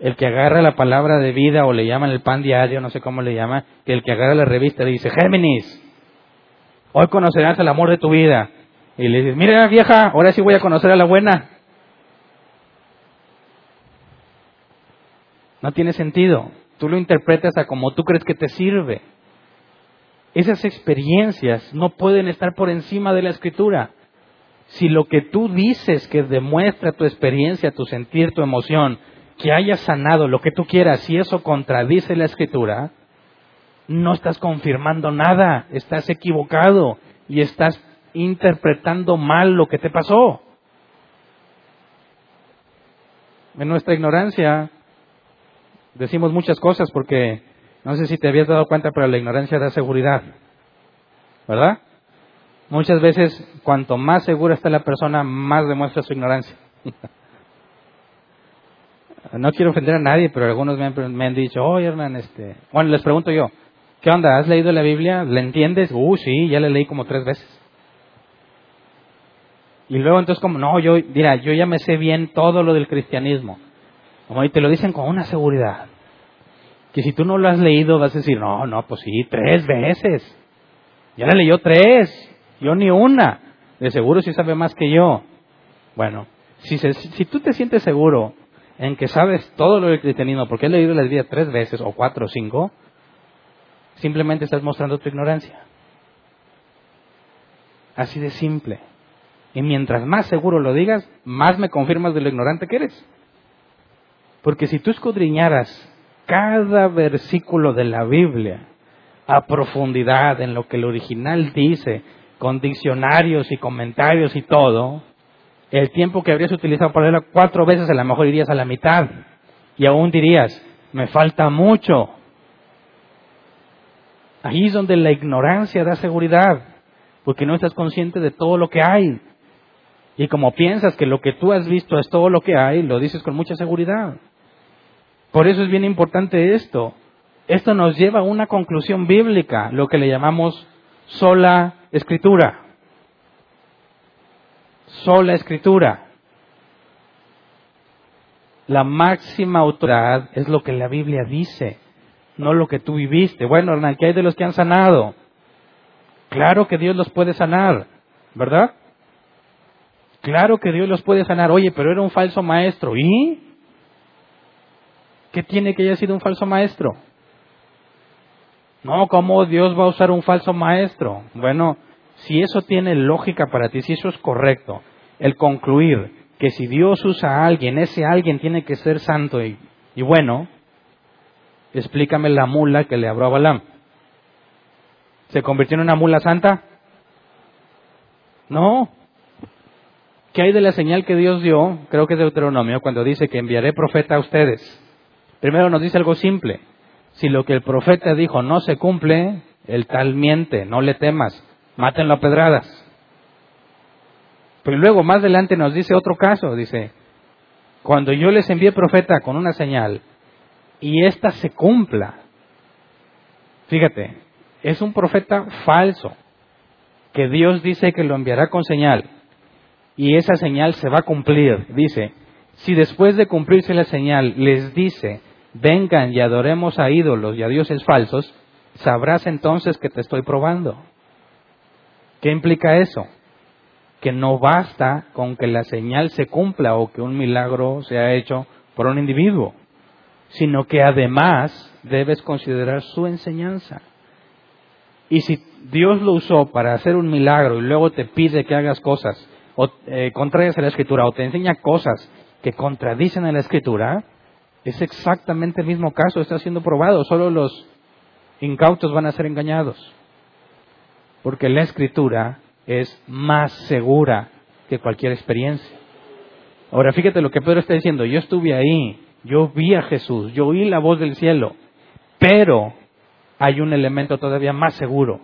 El que agarra la palabra de vida o le llaman el pan diario, no sé cómo le llama, que el que agarra la revista le dice, Géminis, Hoy conocerás el amor de tu vida. Y le dices, mira vieja, ahora sí voy a conocer a la buena. No tiene sentido. Tú lo interpretas a como tú crees que te sirve. Esas experiencias no pueden estar por encima de la escritura. Si lo que tú dices que demuestra tu experiencia, tu sentir, tu emoción, que hayas sanado lo que tú quieras, si eso contradice la escritura, no estás confirmando nada, estás equivocado y estás interpretando mal lo que te pasó. En nuestra ignorancia decimos muchas cosas porque no sé si te habías dado cuenta, pero la ignorancia da seguridad. ¿Verdad? Muchas veces, cuanto más segura está la persona, más demuestra su ignorancia. no quiero ofender a nadie, pero algunos me han, me han dicho, oh, Hernán, este... Bueno, les pregunto yo, ¿Qué onda? ¿Has leído la Biblia? ¿La entiendes? Uh, sí, ya la leí como tres veces. Y luego entonces como, no, yo, mira, yo ya me sé bien todo lo del cristianismo. Como y te lo dicen con una seguridad. Que si tú no lo has leído vas a decir, no, no, pues sí, tres veces. Ya la leyó tres. Yo ni una. De seguro sí sabe más que yo. Bueno, si, si tú te sientes seguro en que sabes todo lo he tenido, porque he leído la Biblia tres veces, o cuatro o cinco, simplemente estás mostrando tu ignorancia. Así de simple. Y mientras más seguro lo digas, más me confirmas de lo ignorante que eres. Porque si tú escudriñaras cada versículo de la Biblia a profundidad en lo que el original dice, con diccionarios y comentarios y todo, el tiempo que habrías utilizado para leerlo cuatro veces a lo mejor irías a la mitad. Y aún dirías, me falta mucho. Ahí es donde la ignorancia da seguridad, porque no estás consciente de todo lo que hay. Y como piensas que lo que tú has visto es todo lo que hay, lo dices con mucha seguridad. Por eso es bien importante esto. Esto nos lleva a una conclusión bíblica, lo que le llamamos sola escritura. Sola escritura. La máxima autoridad es lo que la Biblia dice no lo que tú viviste. Bueno, Hernán, ¿qué hay de los que han sanado? Claro que Dios los puede sanar, ¿verdad? Claro que Dios los puede sanar. Oye, pero era un falso maestro. ¿Y? ¿Qué tiene que haya sido un falso maestro? No, ¿cómo Dios va a usar un falso maestro? Bueno, si eso tiene lógica para ti, si eso es correcto, el concluir que si Dios usa a alguien, ese alguien tiene que ser santo y, y bueno, explícame la mula que le habló a Balaam. ¿Se convirtió en una mula santa? No. ¿Qué hay de la señal que Dios dio? Creo que es Deuteronomio, cuando dice que enviaré profeta a ustedes. Primero nos dice algo simple. Si lo que el profeta dijo no se cumple, el tal miente, no le temas, mátenlo a pedradas. Pero luego más adelante nos dice otro caso, dice, cuando yo les envié profeta con una señal y ésta se cumpla. Fíjate, es un profeta falso, que Dios dice que lo enviará con señal, y esa señal se va a cumplir. Dice, si después de cumplirse la señal les dice, vengan y adoremos a ídolos y a dioses falsos, sabrás entonces que te estoy probando. ¿Qué implica eso? Que no basta con que la señal se cumpla o que un milagro sea hecho por un individuo sino que además debes considerar su enseñanza. Y si Dios lo usó para hacer un milagro y luego te pide que hagas cosas o eh, a la escritura o te enseña cosas que contradicen a la escritura, es exactamente el mismo caso, está siendo probado, solo los incautos van a ser engañados. Porque la escritura es más segura que cualquier experiencia. Ahora fíjate lo que Pedro está diciendo, yo estuve ahí, yo vi a Jesús, yo oí la voz del cielo, pero hay un elemento todavía más seguro,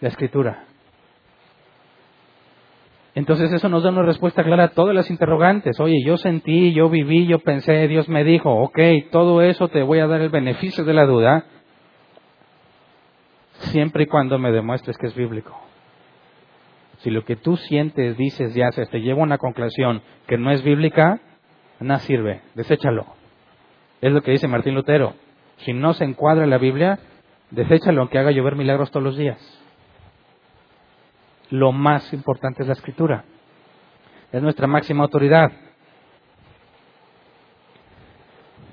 la escritura. Entonces eso nos da una respuesta clara a todas las interrogantes. Oye, yo sentí, yo viví, yo pensé, Dios me dijo, ok, todo eso te voy a dar el beneficio de la duda, siempre y cuando me demuestres que es bíblico. Si lo que tú sientes, dices y haces te lleva a una conclusión que no es bíblica, nada sirve, deséchalo. Es lo que dice Martín Lutero. Si no se encuadra en la Biblia, deséchalo aunque haga llover milagros todos los días. Lo más importante es la escritura. Es nuestra máxima autoridad.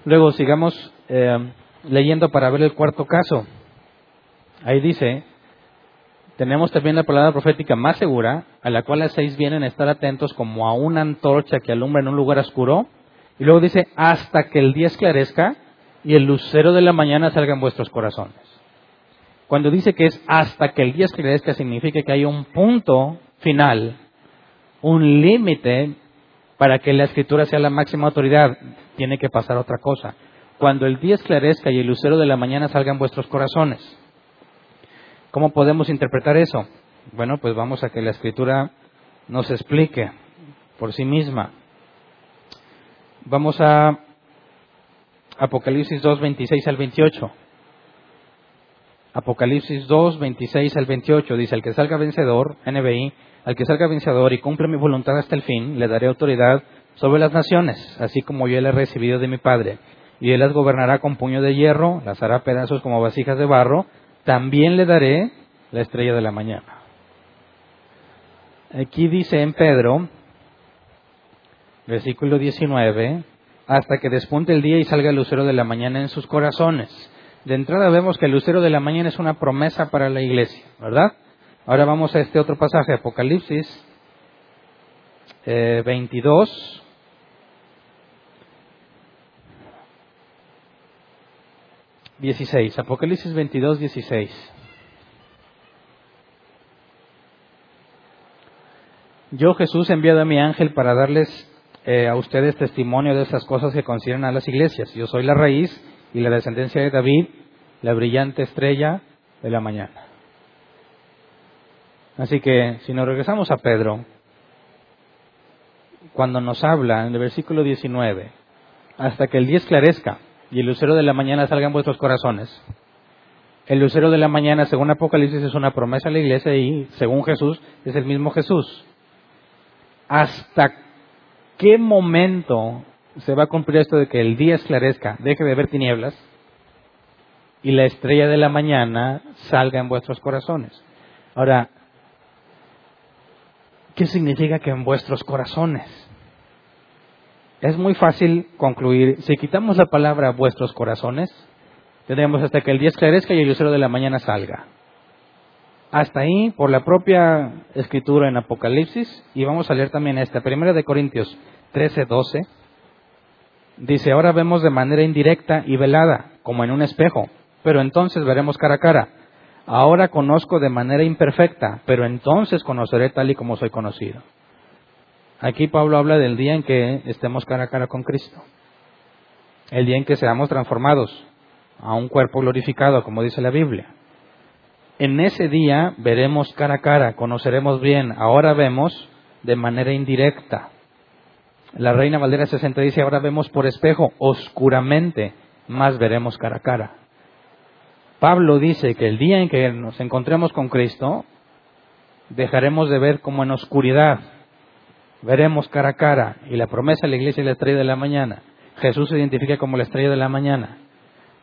Luego sigamos eh, leyendo para ver el cuarto caso. Ahí dice, tenemos también la palabra profética más segura, a la cual seis vienen a estar atentos como a una antorcha que alumbra en un lugar oscuro. Y luego dice, hasta que el día esclarezca y el lucero de la mañana salga en vuestros corazones. Cuando dice que es hasta que el día esclarezca, significa que hay un punto final, un límite para que la escritura sea la máxima autoridad. Tiene que pasar otra cosa. Cuando el día esclarezca y el lucero de la mañana salga en vuestros corazones. ¿Cómo podemos interpretar eso? Bueno, pues vamos a que la escritura nos explique por sí misma. Vamos a Apocalipsis 2, 26 al 28. Apocalipsis 2, 26 al 28 dice, al que salga vencedor, NBI, al que salga vencedor y cumple mi voluntad hasta el fin, le daré autoridad sobre las naciones, así como yo le he recibido de mi Padre. Y él las gobernará con puño de hierro, las hará pedazos como vasijas de barro, también le daré la estrella de la mañana. Aquí dice en Pedro, versículo 19, hasta que despunte el día y salga el lucero de la mañana en sus corazones. De entrada vemos que el lucero de la mañana es una promesa para la iglesia, ¿verdad? Ahora vamos a este otro pasaje, Apocalipsis 22. Eh, Dieciséis, Apocalipsis 22, 16. Yo, Jesús, he enviado a mi ángel para darles eh, a ustedes testimonio de esas cosas que consideran a las iglesias. Yo soy la raíz y la descendencia de David, la brillante estrella de la mañana. Así que, si nos regresamos a Pedro, cuando nos habla en el versículo 19, hasta que el día esclarezca y el lucero de la mañana salga en vuestros corazones. El lucero de la mañana, según Apocalipsis, es una promesa a la iglesia y, según Jesús, es el mismo Jesús. ¿Hasta qué momento se va a cumplir esto de que el día esclarezca, deje de haber tinieblas y la estrella de la mañana salga en vuestros corazones? Ahora, ¿qué significa que en vuestros corazones? Es muy fácil concluir, si quitamos la palabra vuestros corazones, tendremos hasta que el día esclarezca y el lucero de la mañana salga hasta ahí por la propia escritura en Apocalipsis y vamos a leer también esta, primera de Corintios 13, 12. Dice, ahora vemos de manera indirecta y velada, como en un espejo, pero entonces veremos cara a cara. Ahora conozco de manera imperfecta, pero entonces conoceré tal y como soy conocido. Aquí Pablo habla del día en que estemos cara a cara con Cristo. El día en que seamos transformados a un cuerpo glorificado, como dice la Biblia. En ese día veremos cara a cara, conoceremos bien, ahora vemos de manera indirecta. La Reina Valdera 60 dice, ahora vemos por espejo, oscuramente, más veremos cara a cara. Pablo dice que el día en que nos encontremos con Cristo, dejaremos de ver como en oscuridad, veremos cara a cara. Y la promesa de la iglesia es la estrella de la mañana. Jesús se identifica como la estrella de la mañana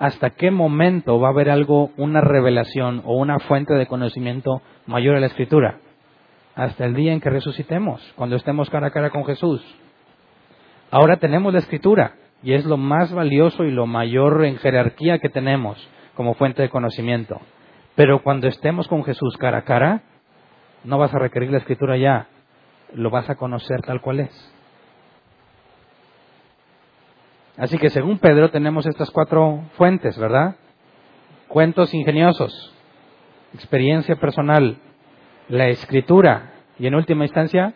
hasta qué momento va a haber algo, una revelación o una fuente de conocimiento mayor a la escritura. Hasta el día en que resucitemos, cuando estemos cara a cara con Jesús. Ahora tenemos la escritura y es lo más valioso y lo mayor en jerarquía que tenemos como fuente de conocimiento. Pero cuando estemos con Jesús cara a cara, no vas a requerir la escritura ya, lo vas a conocer tal cual es. Así que según Pedro tenemos estas cuatro fuentes, ¿verdad? Cuentos ingeniosos, experiencia personal, la escritura y en última instancia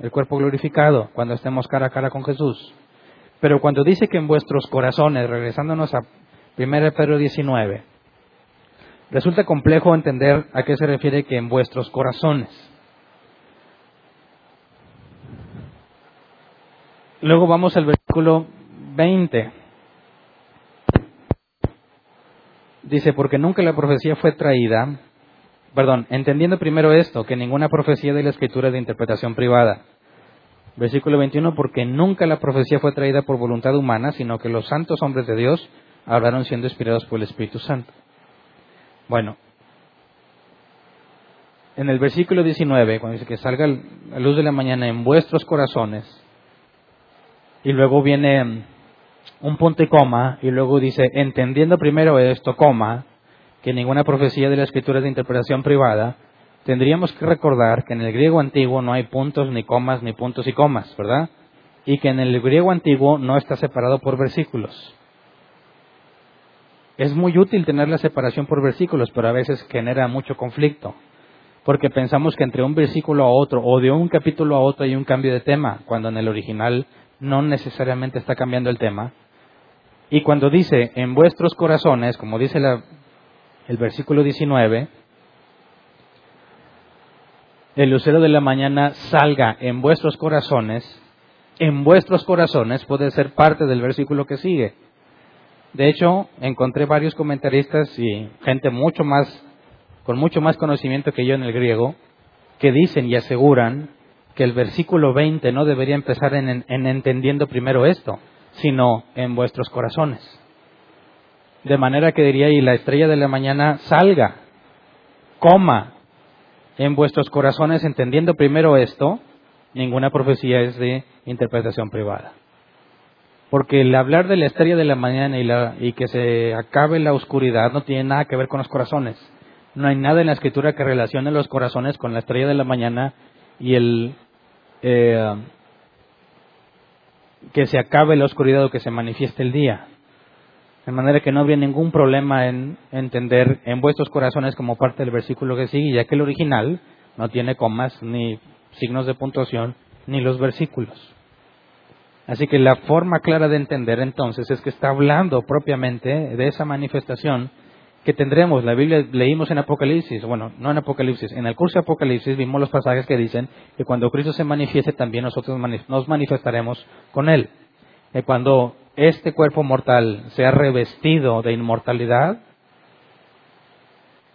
el cuerpo glorificado cuando estemos cara a cara con Jesús. Pero cuando dice que en vuestros corazones, regresándonos a 1 Pedro 19, resulta complejo entender a qué se refiere que en vuestros corazones. Luego vamos al versículo 20. Dice, porque nunca la profecía fue traída, perdón, entendiendo primero esto, que ninguna profecía de la escritura es de interpretación privada. Versículo 21, porque nunca la profecía fue traída por voluntad humana, sino que los santos hombres de Dios hablaron siendo inspirados por el Espíritu Santo. Bueno, en el versículo 19, cuando dice que salga la luz de la mañana en vuestros corazones, y luego viene un punto y coma, y luego dice, entendiendo primero esto, coma, que ninguna profecía de la escritura es de interpretación privada, tendríamos que recordar que en el griego antiguo no hay puntos, ni comas, ni puntos y comas, ¿verdad? Y que en el griego antiguo no está separado por versículos. Es muy útil tener la separación por versículos, pero a veces genera mucho conflicto, porque pensamos que entre un versículo a otro o de un capítulo a otro hay un cambio de tema, cuando en el original no necesariamente está cambiando el tema. Y cuando dice en vuestros corazones, como dice el versículo 19, el lucero de la mañana salga en vuestros corazones, en vuestros corazones puede ser parte del versículo que sigue. De hecho, encontré varios comentaristas y gente mucho más, con mucho más conocimiento que yo en el griego, que dicen y aseguran que el versículo 20 no debería empezar en, entendiendo primero esto, sino en vuestros corazones. De manera que diría, y la estrella de la mañana salga coma en vuestros corazones entendiendo primero esto, ninguna profecía es de interpretación privada. Porque el hablar de la estrella de la mañana y, la, y que se acabe la oscuridad no tiene nada que ver con los corazones. No hay nada en la escritura que relacione los corazones con la estrella de la mañana y el eh, que se acabe la oscuridad o que se manifieste el día. De manera que no habría ningún problema en entender en vuestros corazones como parte del versículo que sigue, ya que el original no tiene comas ni signos de puntuación ni los versículos. Así que la forma clara de entender entonces es que está hablando propiamente de esa manifestación que tendremos. La Biblia leímos en Apocalipsis, bueno, no en Apocalipsis, en el curso de Apocalipsis vimos los pasajes que dicen que cuando Cristo se manifieste también nosotros nos manifestaremos con Él. Y cuando este cuerpo mortal sea revestido de inmortalidad,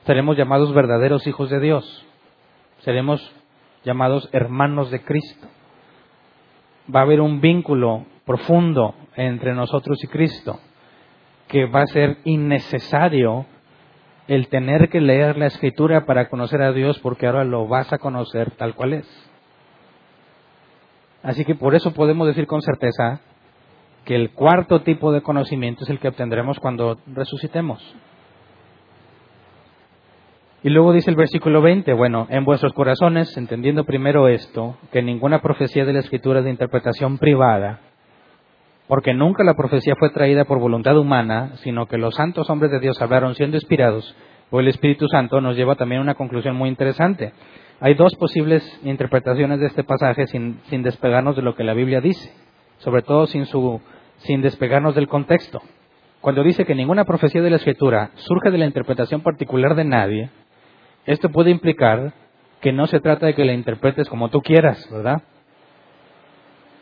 seremos llamados verdaderos hijos de Dios. Seremos llamados hermanos de Cristo. Va a haber un vínculo profundo entre nosotros y Cristo que va a ser innecesario el tener que leer la escritura para conocer a Dios porque ahora lo vas a conocer tal cual es. Así que por eso podemos decir con certeza que el cuarto tipo de conocimiento es el que obtendremos cuando resucitemos. Y luego dice el versículo 20, bueno, en vuestros corazones, entendiendo primero esto, que ninguna profecía de la escritura es de interpretación privada, porque nunca la profecía fue traída por voluntad humana, sino que los santos hombres de Dios hablaron siendo inspirados por el Espíritu Santo, nos lleva también a una conclusión muy interesante. Hay dos posibles interpretaciones de este pasaje sin, sin despegarnos de lo que la Biblia dice, sobre todo sin, su, sin despegarnos del contexto. Cuando dice que ninguna profecía de la Escritura surge de la interpretación particular de nadie, esto puede implicar que no se trata de que la interpretes como tú quieras, ¿verdad?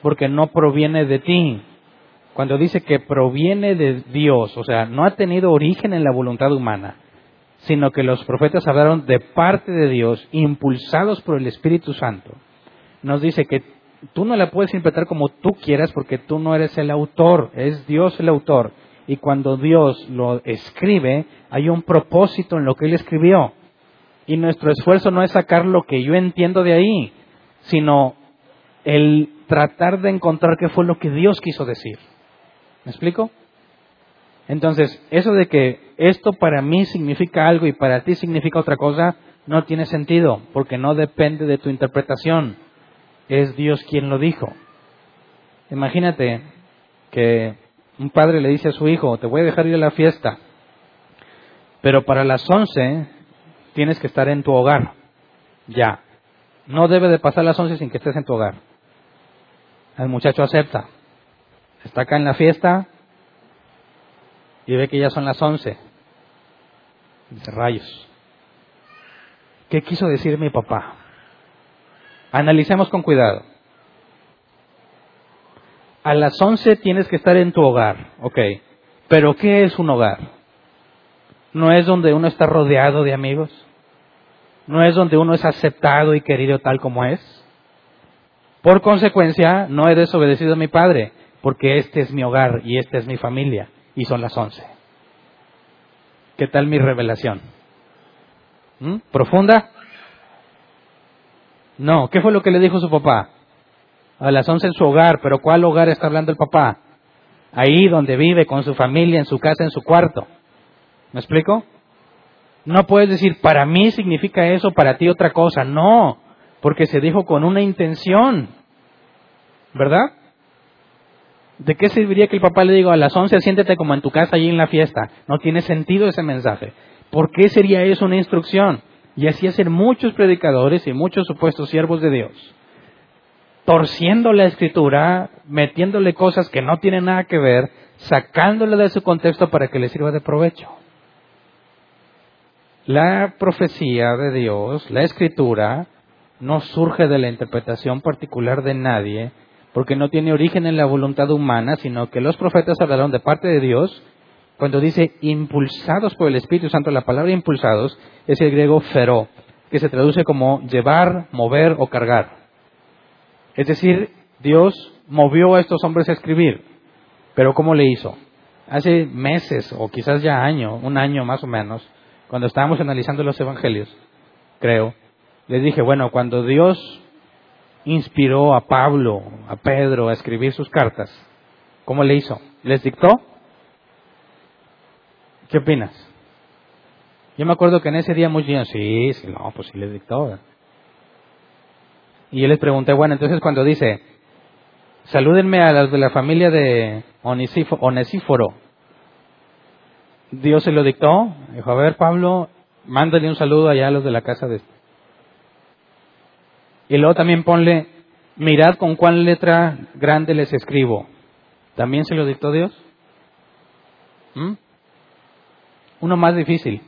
Porque no proviene de ti, cuando dice que proviene de Dios, o sea, no ha tenido origen en la voluntad humana, sino que los profetas hablaron de parte de Dios, impulsados por el Espíritu Santo, nos dice que tú no la puedes interpretar como tú quieras porque tú no eres el autor, es Dios el autor. Y cuando Dios lo escribe, hay un propósito en lo que Él escribió. Y nuestro esfuerzo no es sacar lo que yo entiendo de ahí, sino el tratar de encontrar qué fue lo que Dios quiso decir. ¿Me explico? Entonces, eso de que esto para mí significa algo y para ti significa otra cosa, no tiene sentido, porque no depende de tu interpretación. Es Dios quien lo dijo. Imagínate que un padre le dice a su hijo, te voy a dejar ir a la fiesta, pero para las once tienes que estar en tu hogar. Ya. No debe de pasar las once sin que estés en tu hogar. El muchacho acepta. Está acá en la fiesta y ve que ya son las once. Dice, rayos. ¿Qué quiso decir mi papá? Analicemos con cuidado. A las once tienes que estar en tu hogar, ok. Pero ¿qué es un hogar? ¿No es donde uno está rodeado de amigos? ¿No es donde uno es aceptado y querido tal como es? Por consecuencia, no he desobedecido a mi padre porque este es mi hogar y esta es mi familia y son las once. ¿Qué tal mi revelación? ¿Mm? ¿Profunda? No, ¿qué fue lo que le dijo su papá? A las once en su hogar, pero ¿cuál hogar está hablando el papá? Ahí donde vive con su familia, en su casa, en su cuarto. ¿Me explico? No puedes decir, para mí significa eso, para ti otra cosa. No, porque se dijo con una intención. ¿Verdad? ¿De qué serviría que el papá le diga a las 11 siéntete como en tu casa allí en la fiesta? No tiene sentido ese mensaje. ¿Por qué sería eso una instrucción? Y así hacen muchos predicadores y muchos supuestos siervos de Dios. Torciendo la escritura, metiéndole cosas que no tienen nada que ver, sacándole de su contexto para que le sirva de provecho. La profecía de Dios, la escritura, no surge de la interpretación particular de nadie, porque no tiene origen en la voluntad humana, sino que los profetas hablaron de parte de Dios. Cuando dice impulsados por el Espíritu Santo, la palabra impulsados es el griego feró, que se traduce como llevar, mover o cargar. Es decir, Dios movió a estos hombres a escribir, pero ¿cómo le hizo? Hace meses, o quizás ya año, un año más o menos, cuando estábamos analizando los evangelios, creo. Les dije, bueno, cuando Dios inspiró a Pablo, a Pedro a escribir sus cartas, ¿cómo le hizo? ¿Les dictó? ¿Qué opinas? Yo me acuerdo que en ese día muchos dijeron, sí, sí, no, pues sí les dictó. Y yo les pregunté, bueno, entonces cuando dice, salúdenme a las de la familia de Onesíforo, Dios se lo dictó. Dijo, a ver, Pablo, mándale un saludo allá a los de la casa de... Este". Y luego también ponle, mirad con cuál letra grande les escribo. ¿También se lo dictó Dios? ¿Mm? Uno más difícil.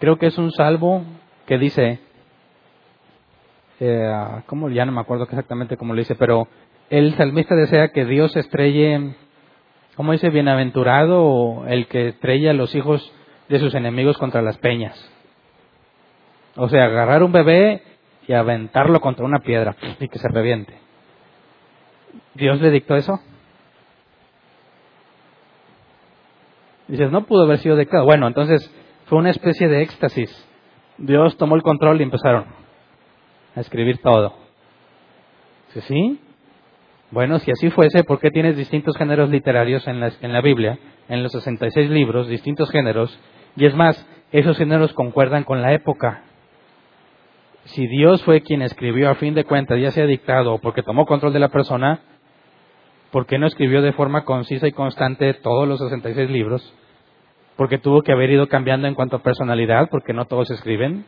Creo que es un salvo que dice, eh, ¿cómo? Ya no me acuerdo exactamente cómo lo dice, pero el salmista desea que Dios estrelle ¿Cómo dice? Bienaventurado el que estrella a los hijos de sus enemigos contra las peñas. O sea, agarrar un bebé y aventarlo contra una piedra y que se reviente. ¿Dios le dictó eso? Dices, no pudo haber sido dictado. Bueno, entonces fue una especie de éxtasis. Dios tomó el control y empezaron a escribir todo. ¿Sí? ¿Sí? Bueno, si así fuese, ¿por qué tienes distintos géneros literarios en la, en la Biblia, en los 66 libros, distintos géneros? Y es más, esos géneros concuerdan con la época. Si Dios fue quien escribió a fin de cuentas, ya sea dictado o porque tomó control de la persona, ¿por qué no escribió de forma concisa y constante todos los 66 libros? Porque tuvo que haber ido cambiando en cuanto a personalidad, porque no todos escriben.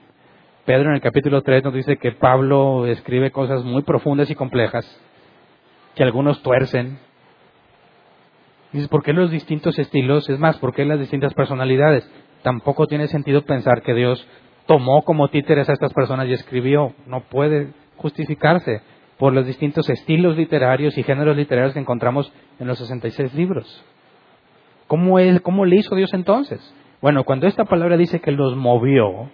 Pedro en el capítulo 3 nos dice que Pablo escribe cosas muy profundas y complejas que algunos tuercen. Dices, ¿por qué los distintos estilos? Es más, ¿por qué las distintas personalidades? Tampoco tiene sentido pensar que Dios tomó como títeres a estas personas y escribió. No puede justificarse por los distintos estilos literarios y géneros literarios que encontramos en los 66 libros. ¿Cómo, él, ¿Cómo le hizo Dios entonces? Bueno, cuando esta palabra dice que los movió,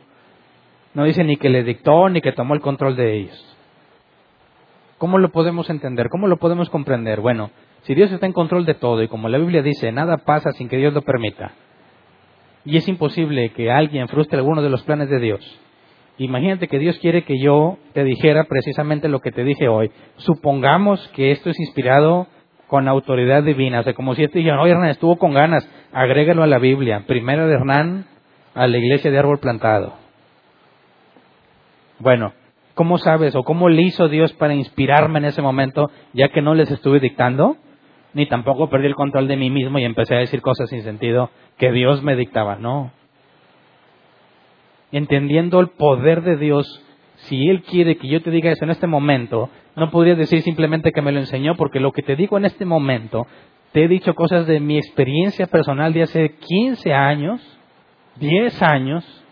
no dice ni que le dictó ni que tomó el control de ellos. ¿Cómo lo podemos entender? ¿Cómo lo podemos comprender? Bueno, si Dios está en control de todo y como la Biblia dice, nada pasa sin que Dios lo permita, y es imposible que alguien frustre alguno de los planes de Dios, imagínate que Dios quiere que yo te dijera precisamente lo que te dije hoy. Supongamos que esto es inspirado con autoridad divina, o sea, como si este dijeran, oye Hernán, estuvo con ganas, agrégalo a la Biblia, primero de Hernán a la iglesia de árbol plantado. Bueno, ¿Cómo sabes o cómo le hizo Dios para inspirarme en ese momento, ya que no les estuve dictando? Ni tampoco perdí el control de mí mismo y empecé a decir cosas sin sentido que Dios me dictaba, no. Entendiendo el poder de Dios, si Él quiere que yo te diga eso en este momento, no podría decir simplemente que me lo enseñó, porque lo que te digo en este momento, te he dicho cosas de mi experiencia personal de hace 15 años, 10 años,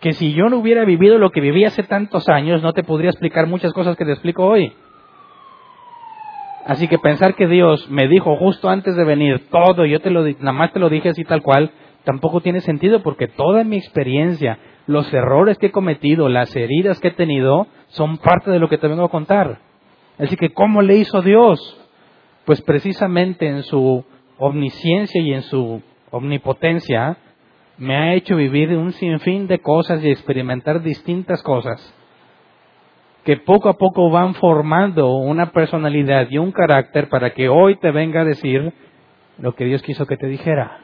que si yo no hubiera vivido lo que viví hace tantos años, no te podría explicar muchas cosas que te explico hoy. Así que pensar que Dios me dijo justo antes de venir todo, yo te lo, nada más te lo dije así tal cual, tampoco tiene sentido porque toda mi experiencia, los errores que he cometido, las heridas que he tenido, son parte de lo que te vengo a contar. Así que, ¿cómo le hizo Dios? Pues precisamente en su omnisciencia y en su omnipotencia, me ha hecho vivir un sinfín de cosas y experimentar distintas cosas que poco a poco van formando una personalidad y un carácter para que hoy te venga a decir lo que Dios quiso que te dijera.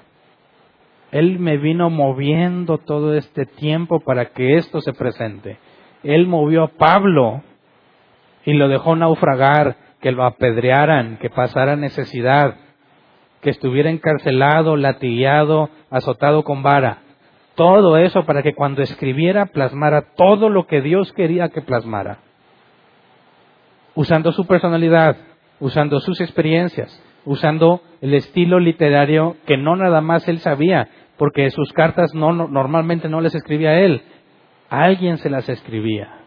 Él me vino moviendo todo este tiempo para que esto se presente. Él movió a Pablo y lo dejó naufragar, que lo apedrearan, que pasara necesidad, que estuviera encarcelado, latigueado, azotado con vara. Todo eso para que cuando escribiera plasmara todo lo que Dios quería que plasmara. Usando su personalidad, usando sus experiencias, usando el estilo literario que no nada más él sabía, porque sus cartas no, normalmente no les escribía él, alguien se las escribía.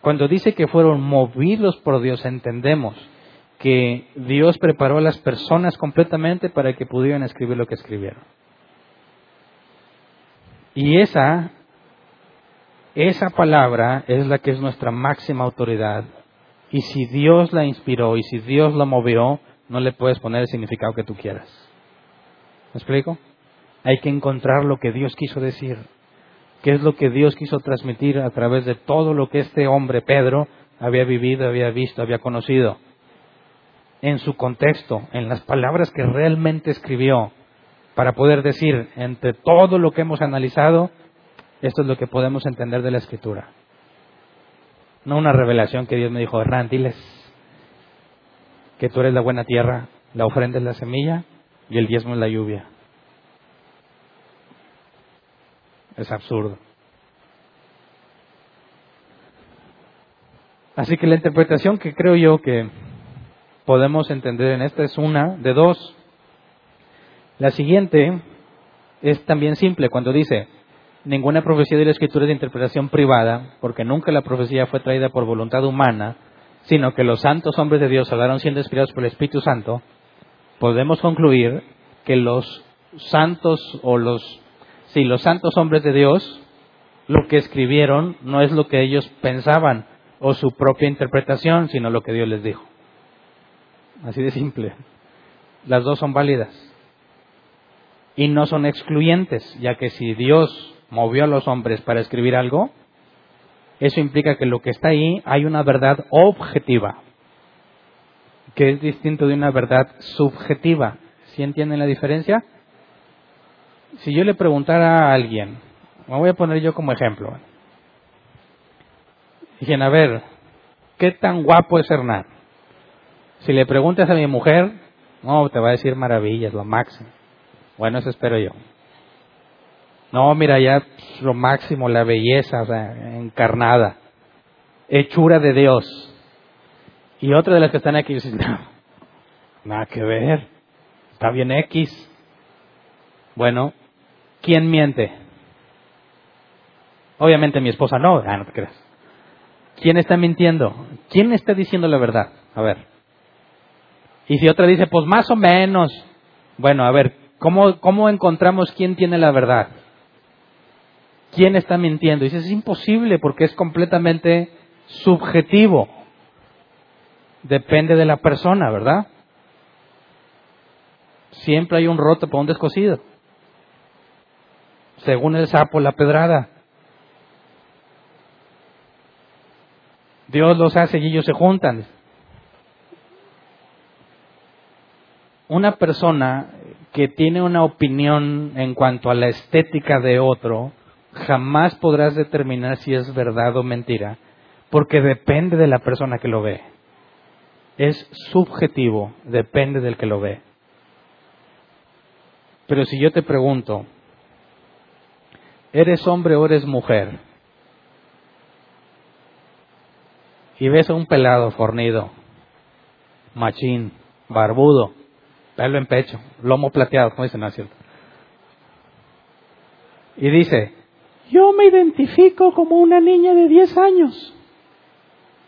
Cuando dice que fueron movidos por Dios, entendemos que Dios preparó a las personas completamente para que pudieran escribir lo que escribieron. Y esa, esa palabra es la que es nuestra máxima autoridad. Y si Dios la inspiró y si Dios la movió, no le puedes poner el significado que tú quieras. ¿Me explico? Hay que encontrar lo que Dios quiso decir. ¿Qué es lo que Dios quiso transmitir a través de todo lo que este hombre, Pedro, había vivido, había visto, había conocido? En su contexto, en las palabras que realmente escribió, para poder decir, entre todo lo que hemos analizado, esto es lo que podemos entender de la escritura. No una revelación que Dios me dijo, Hernán, diles que tú eres la buena tierra, la ofrenda es la semilla y el diezmo es la lluvia. Es absurdo. Así que la interpretación que creo yo que podemos entender en esta es una de dos. La siguiente es también simple cuando dice, ninguna profecía de la escritura es de interpretación privada, porque nunca la profecía fue traída por voluntad humana, sino que los santos hombres de Dios hablaron siendo inspirados por el Espíritu Santo, podemos concluir que los santos o los si los santos hombres de Dios lo que escribieron no es lo que ellos pensaban o su propia interpretación, sino lo que Dios les dijo. Así de simple. Las dos son válidas. Y no son excluyentes, ya que si Dios movió a los hombres para escribir algo, eso implica que lo que está ahí hay una verdad objetiva, que es distinto de una verdad subjetiva. ¿Sí entienden la diferencia? Si yo le preguntara a alguien, me voy a poner yo como ejemplo, dijeron, a ver, ¿qué tan guapo es Hernán? Si le preguntas a mi mujer, no, te va a decir maravillas, lo máximo. Bueno, eso espero yo. No, mira, ya lo máximo, la belleza encarnada, hechura de Dios. Y otra de las que están aquí dice, no, nada que ver, está bien X. Bueno, ¿quién miente? Obviamente mi esposa no, ah, no te creas. ¿Quién está mintiendo? ¿Quién está diciendo la verdad? A ver. Y si otra dice, pues más o menos. Bueno, a ver, ¿cómo, cómo encontramos quién tiene la verdad? Quién está mintiendo. Dice, es imposible porque es completamente subjetivo. Depende de la persona, ¿verdad? Siempre hay un roto para un descosido. Según el sapo, la pedrada. Dios los hace y ellos se juntan. Una persona que tiene una opinión en cuanto a la estética de otro, jamás podrás determinar si es verdad o mentira, porque depende de la persona que lo ve. Es subjetivo, depende del que lo ve. Pero si yo te pregunto, ¿eres hombre o eres mujer? Y ves a un pelado fornido, machín, barbudo, pelo en pecho, lomo plateado, como dicen, ¿no Y dice, yo me identifico como una niña de 10 años.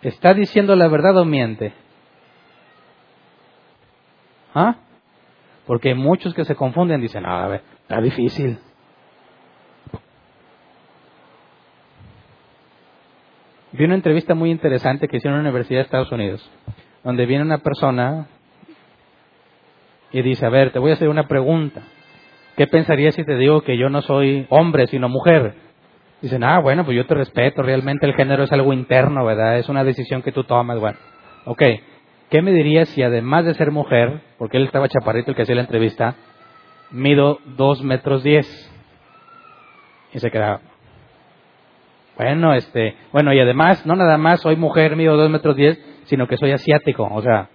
¿Está diciendo la verdad o miente? ¿Ah? Porque hay muchos que se confunden dicen, ah, a ver, está difícil. Vi una entrevista muy interesante que hicieron en la Universidad de Estados Unidos, donde viene una persona y dice, a ver, te voy a hacer una pregunta. ¿Qué pensarías si te digo que yo no soy hombre, sino mujer? Dicen, ah, bueno, pues yo te respeto, realmente el género es algo interno, ¿verdad? Es una decisión que tú tomas, bueno. Ok, ¿qué me dirías si además de ser mujer, porque él estaba chaparrito el que hacía la entrevista, mido dos metros diez? Y se quedaba. Bueno, este, bueno, y además, no nada más soy mujer, mido dos metros diez, sino que soy asiático, o sea,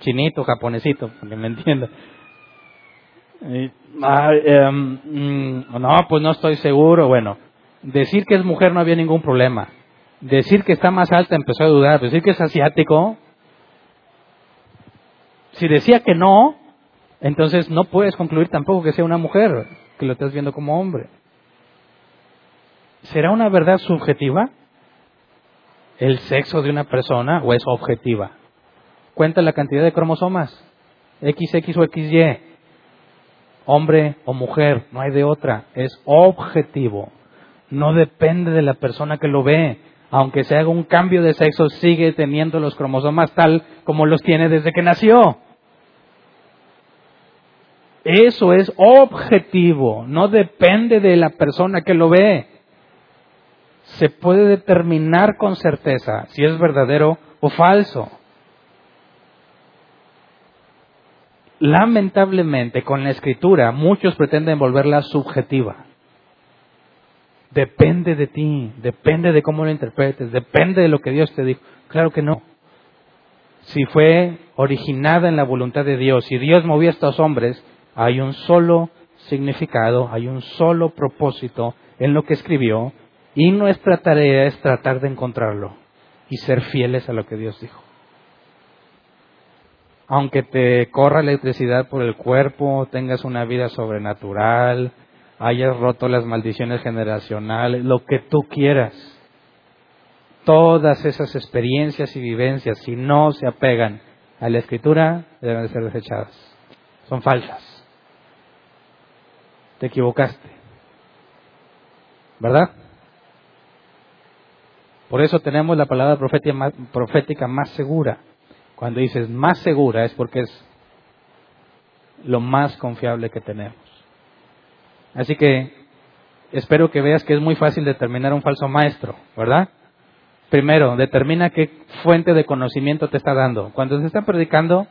chinito, japonesito, me entienda. Ah, em, mm, no, pues no estoy seguro. Bueno, decir que es mujer no había ningún problema. Decir que está más alta empezó a dudar. Decir que es asiático. Si decía que no, entonces no puedes concluir tampoco que sea una mujer, que lo estás viendo como hombre. ¿Será una verdad subjetiva el sexo de una persona o es objetiva? Cuenta la cantidad de cromosomas, XX o XY hombre o mujer, no hay de otra, es objetivo, no depende de la persona que lo ve. Aunque se haga un cambio de sexo, sigue teniendo los cromosomas tal como los tiene desde que nació. Eso es objetivo, no depende de la persona que lo ve. Se puede determinar con certeza si es verdadero o falso. Lamentablemente, con la escritura, muchos pretenden volverla subjetiva. Depende de ti, depende de cómo lo interpretes, depende de lo que Dios te dijo. Claro que no. Si fue originada en la voluntad de Dios y Dios movía a estos hombres, hay un solo significado, hay un solo propósito en lo que escribió y nuestra tarea es tratar de encontrarlo y ser fieles a lo que Dios dijo. Aunque te corra electricidad por el cuerpo, tengas una vida sobrenatural, hayas roto las maldiciones generacionales, lo que tú quieras. Todas esas experiencias y vivencias, si no se apegan a la escritura, deben de ser desechadas. Son falsas. Te equivocaste. ¿Verdad? Por eso tenemos la palabra profética más segura. Cuando dices más segura es porque es lo más confiable que tenemos. Así que espero que veas que es muy fácil determinar un falso maestro, ¿verdad? Primero, determina qué fuente de conocimiento te está dando. Cuando te está predicando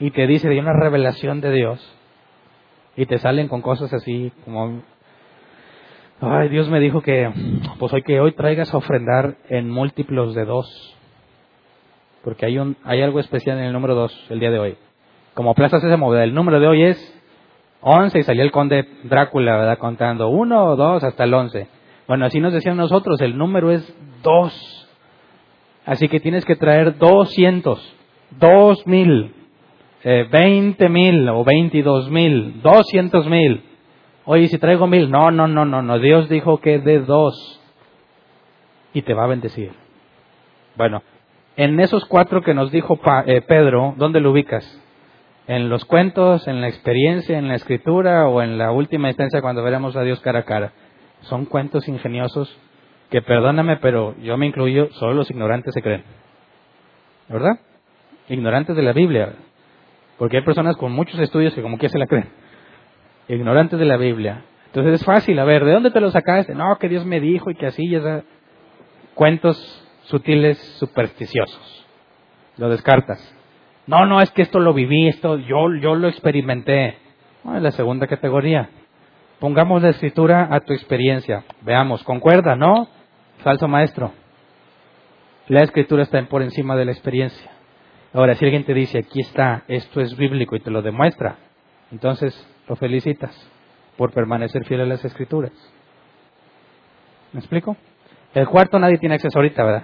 y te dice de una revelación de Dios y te salen con cosas así como ay, Dios me dijo que pues hoy que hoy traigas a ofrendar en múltiplos de dos. Porque hay un hay algo especial en el número dos el día de hoy. Como Plaza ese modelo, el número de hoy es 11 y salió el conde Drácula, ¿verdad? Contando uno o dos hasta el 11. Bueno, así nos decían nosotros, el número es dos. Así que tienes que traer 200, 2000, eh, 20 mil o 22 mil, 200 mil. Oye, si traigo mil, no, no, no, no, no, Dios dijo que de dos y te va a bendecir. Bueno, en esos cuatro que nos dijo eh, Pedro, ¿dónde lo ubicas? en los cuentos, en la experiencia, en la escritura o en la última instancia cuando veremos a Dios cara a cara. Son cuentos ingeniosos que, perdóname, pero yo me incluyo, solo los ignorantes se creen. ¿Verdad? Ignorantes de la Biblia. Porque hay personas con muchos estudios que como que se la creen. Ignorantes de la Biblia. Entonces es fácil, a ver, ¿de dónde te lo sacaste? No, que Dios me dijo y que así, ya Cuentos sutiles, supersticiosos. Lo descartas. No, no, es que esto lo viví, esto yo, yo lo experimenté. No, es la segunda categoría. Pongamos la escritura a tu experiencia. Veamos, ¿concuerda, no? Falso maestro. La escritura está por encima de la experiencia. Ahora, si alguien te dice, aquí está, esto es bíblico y te lo demuestra, entonces lo felicitas por permanecer fiel a las escrituras. ¿Me explico? El cuarto nadie tiene acceso ahorita, ¿verdad?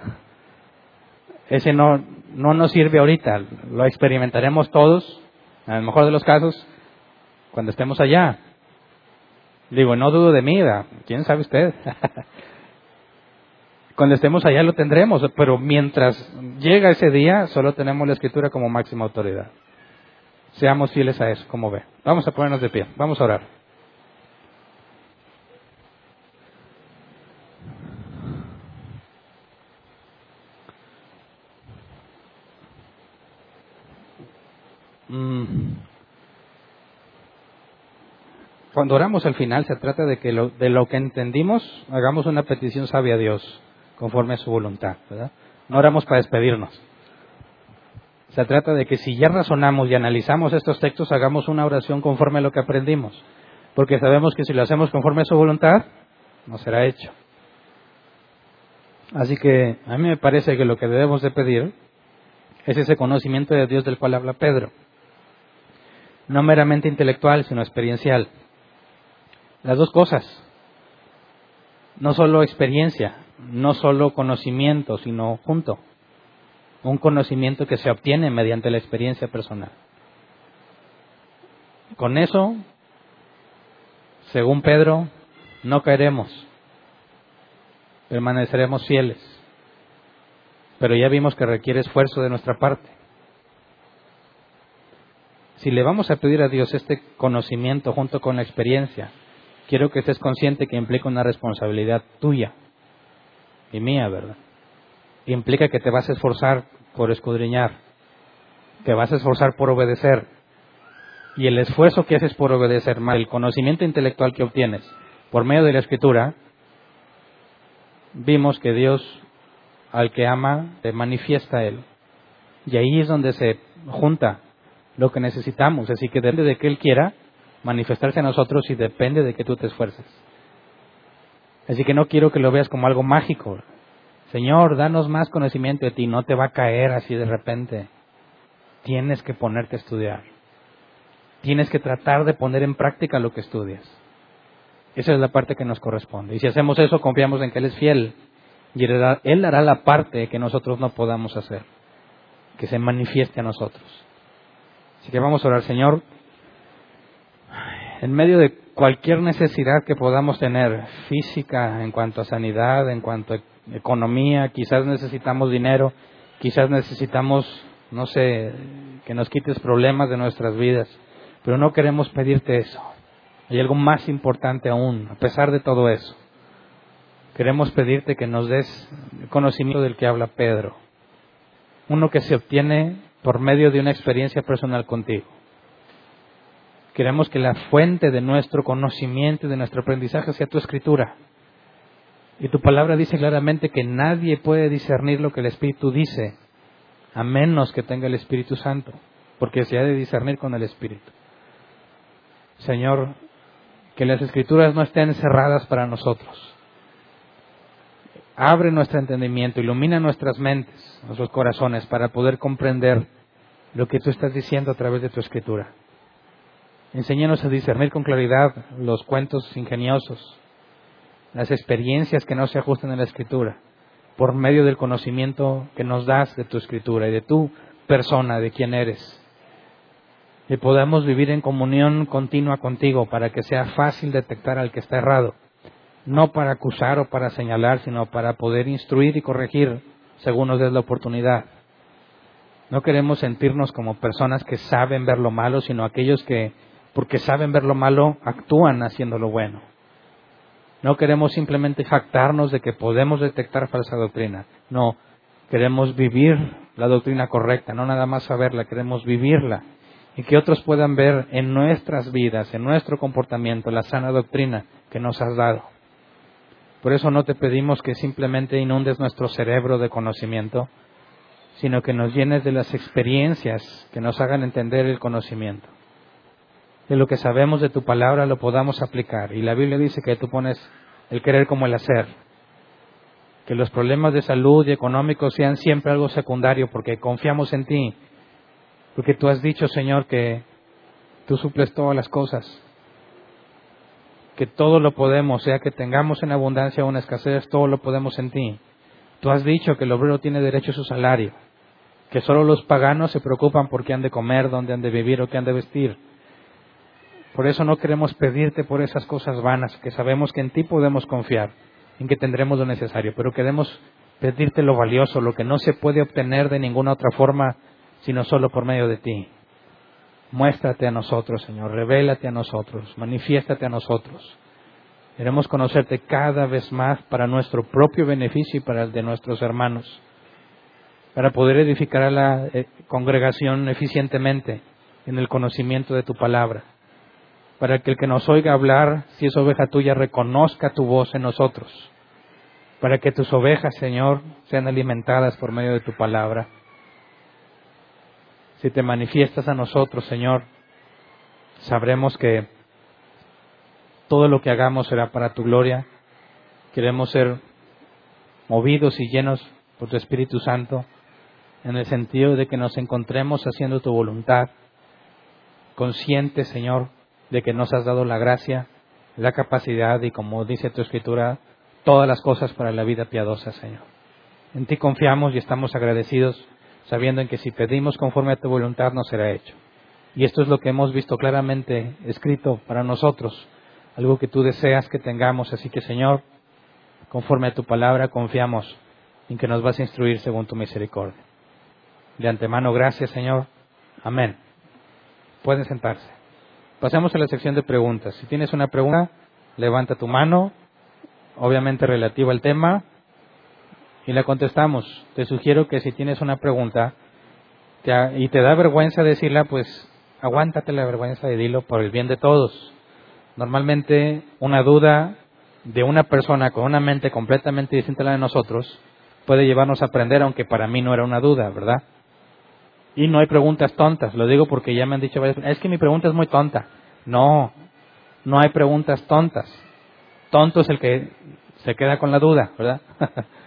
ese no, no nos sirve ahorita, lo experimentaremos todos, en el mejor de los casos, cuando estemos allá. Digo, no dudo de mí, ¿quién sabe usted? cuando estemos allá lo tendremos, pero mientras llega ese día, solo tenemos la escritura como máxima autoridad. Seamos fieles a eso, como ve. Vamos a ponernos de pie, vamos a orar. Cuando oramos al final se trata de que de lo que entendimos hagamos una petición sabia a Dios conforme a su voluntad, ¿verdad? No oramos para despedirnos. Se trata de que si ya razonamos y analizamos estos textos, hagamos una oración conforme a lo que aprendimos. Porque sabemos que si lo hacemos conforme a su voluntad, no será hecho. Así que a mí me parece que lo que debemos de pedir es ese conocimiento de Dios del cual habla Pedro no meramente intelectual, sino experiencial. Las dos cosas. No solo experiencia, no solo conocimiento, sino junto. Un conocimiento que se obtiene mediante la experiencia personal. Con eso, según Pedro, no caeremos, permaneceremos fieles. Pero ya vimos que requiere esfuerzo de nuestra parte si le vamos a pedir a Dios este conocimiento junto con la experiencia, quiero que estés consciente que implica una responsabilidad tuya y mía, ¿verdad? Implica que te vas a esforzar por escudriñar, te vas a esforzar por obedecer, y el esfuerzo que haces por obedecer, más el conocimiento intelectual que obtienes por medio de la escritura, vimos que Dios al que ama te manifiesta a Él. Y ahí es donde se junta lo que necesitamos. Así que depende de que Él quiera manifestarse a nosotros y depende de que tú te esfuerces. Así que no quiero que lo veas como algo mágico. Señor, danos más conocimiento de ti. No te va a caer así de repente. Tienes que ponerte a estudiar. Tienes que tratar de poner en práctica lo que estudias. Esa es la parte que nos corresponde. Y si hacemos eso, confiamos en que Él es fiel. Y Él hará, la parte que nosotros no podamos hacer. Que se manifieste a nosotros. Así que vamos a orar, Señor. En medio de cualquier necesidad que podamos tener, física, en cuanto a sanidad, en cuanto a economía, quizás necesitamos dinero, quizás necesitamos, no sé, que nos quites problemas de nuestras vidas, pero no queremos pedirte eso. Hay algo más importante aún, a pesar de todo eso. Queremos pedirte que nos des conocimiento del que habla Pedro, uno que se obtiene por medio de una experiencia personal contigo. Queremos que la fuente de nuestro conocimiento y de nuestro aprendizaje sea tu escritura. Y tu palabra dice claramente que nadie puede discernir lo que el Espíritu dice, a menos que tenga el Espíritu Santo, porque se ha de discernir con el Espíritu. Señor, que las escrituras no estén cerradas para nosotros. Abre nuestro entendimiento, ilumina nuestras mentes, nuestros corazones, para poder comprender lo que tú estás diciendo a través de tu escritura. Enséñanos a discernir con claridad los cuentos ingeniosos, las experiencias que no se ajustan a la escritura, por medio del conocimiento que nos das de tu escritura y de tu persona, de quién eres. Y podamos vivir en comunión continua contigo para que sea fácil detectar al que está errado, no para acusar o para señalar, sino para poder instruir y corregir según nos des la oportunidad. No queremos sentirnos como personas que saben ver lo malo, sino aquellos que porque saben ver lo malo, actúan haciendo lo bueno. No queremos simplemente jactarnos de que podemos detectar falsa doctrina. No, queremos vivir la doctrina correcta, no nada más saberla, queremos vivirla. Y que otros puedan ver en nuestras vidas, en nuestro comportamiento, la sana doctrina que nos has dado. Por eso no te pedimos que simplemente inundes nuestro cerebro de conocimiento, sino que nos llenes de las experiencias que nos hagan entender el conocimiento de lo que sabemos de tu palabra lo podamos aplicar. Y la Biblia dice que tú pones el querer como el hacer. Que los problemas de salud y económicos sean siempre algo secundario porque confiamos en ti. Porque tú has dicho, Señor, que tú suples todas las cosas. Que todo lo podemos, sea que tengamos en abundancia o en escasez, todo lo podemos en ti. Tú has dicho que el obrero tiene derecho a su salario. Que solo los paganos se preocupan por qué han de comer, dónde han de vivir o qué han de vestir por eso no queremos pedirte por esas cosas vanas, que sabemos que en ti podemos confiar, en que tendremos lo necesario, pero queremos pedirte lo valioso, lo que no se puede obtener de ninguna otra forma, sino solo por medio de ti. Muéstrate a nosotros, Señor, revélate a nosotros, manifiéstate a nosotros. Queremos conocerte cada vez más para nuestro propio beneficio y para el de nuestros hermanos, para poder edificar a la eh, congregación eficientemente en el conocimiento de tu palabra. Para que el que nos oiga hablar, si es oveja tuya, reconozca tu voz en nosotros, para que tus ovejas, Señor, sean alimentadas por medio de tu palabra. Si te manifiestas a nosotros, Señor, sabremos que todo lo que hagamos será para tu gloria. Queremos ser movidos y llenos por tu Espíritu Santo, en el sentido de que nos encontremos haciendo tu voluntad, conscientes, Señor, de que nos has dado la gracia, la capacidad y, como dice tu escritura, todas las cosas para la vida piadosa, Señor. En ti confiamos y estamos agradecidos, sabiendo en que si pedimos conforme a tu voluntad, nos será hecho. Y esto es lo que hemos visto claramente escrito para nosotros, algo que tú deseas que tengamos. Así que, Señor, conforme a tu palabra, confiamos en que nos vas a instruir según tu misericordia. De antemano, gracias, Señor. Amén. Pueden sentarse. Pasamos a la sección de preguntas. Si tienes una pregunta, levanta tu mano, obviamente relativa al tema, y la contestamos. Te sugiero que si tienes una pregunta y te da vergüenza decirla, pues aguántate la vergüenza y dilo por el bien de todos. Normalmente una duda de una persona con una mente completamente distinta a la de nosotros puede llevarnos a aprender, aunque para mí no era una duda, ¿verdad? Y no hay preguntas tontas, lo digo porque ya me han dicho varias es que mi pregunta es muy tonta. No, no hay preguntas tontas. Tonto es el que se queda con la duda, ¿verdad?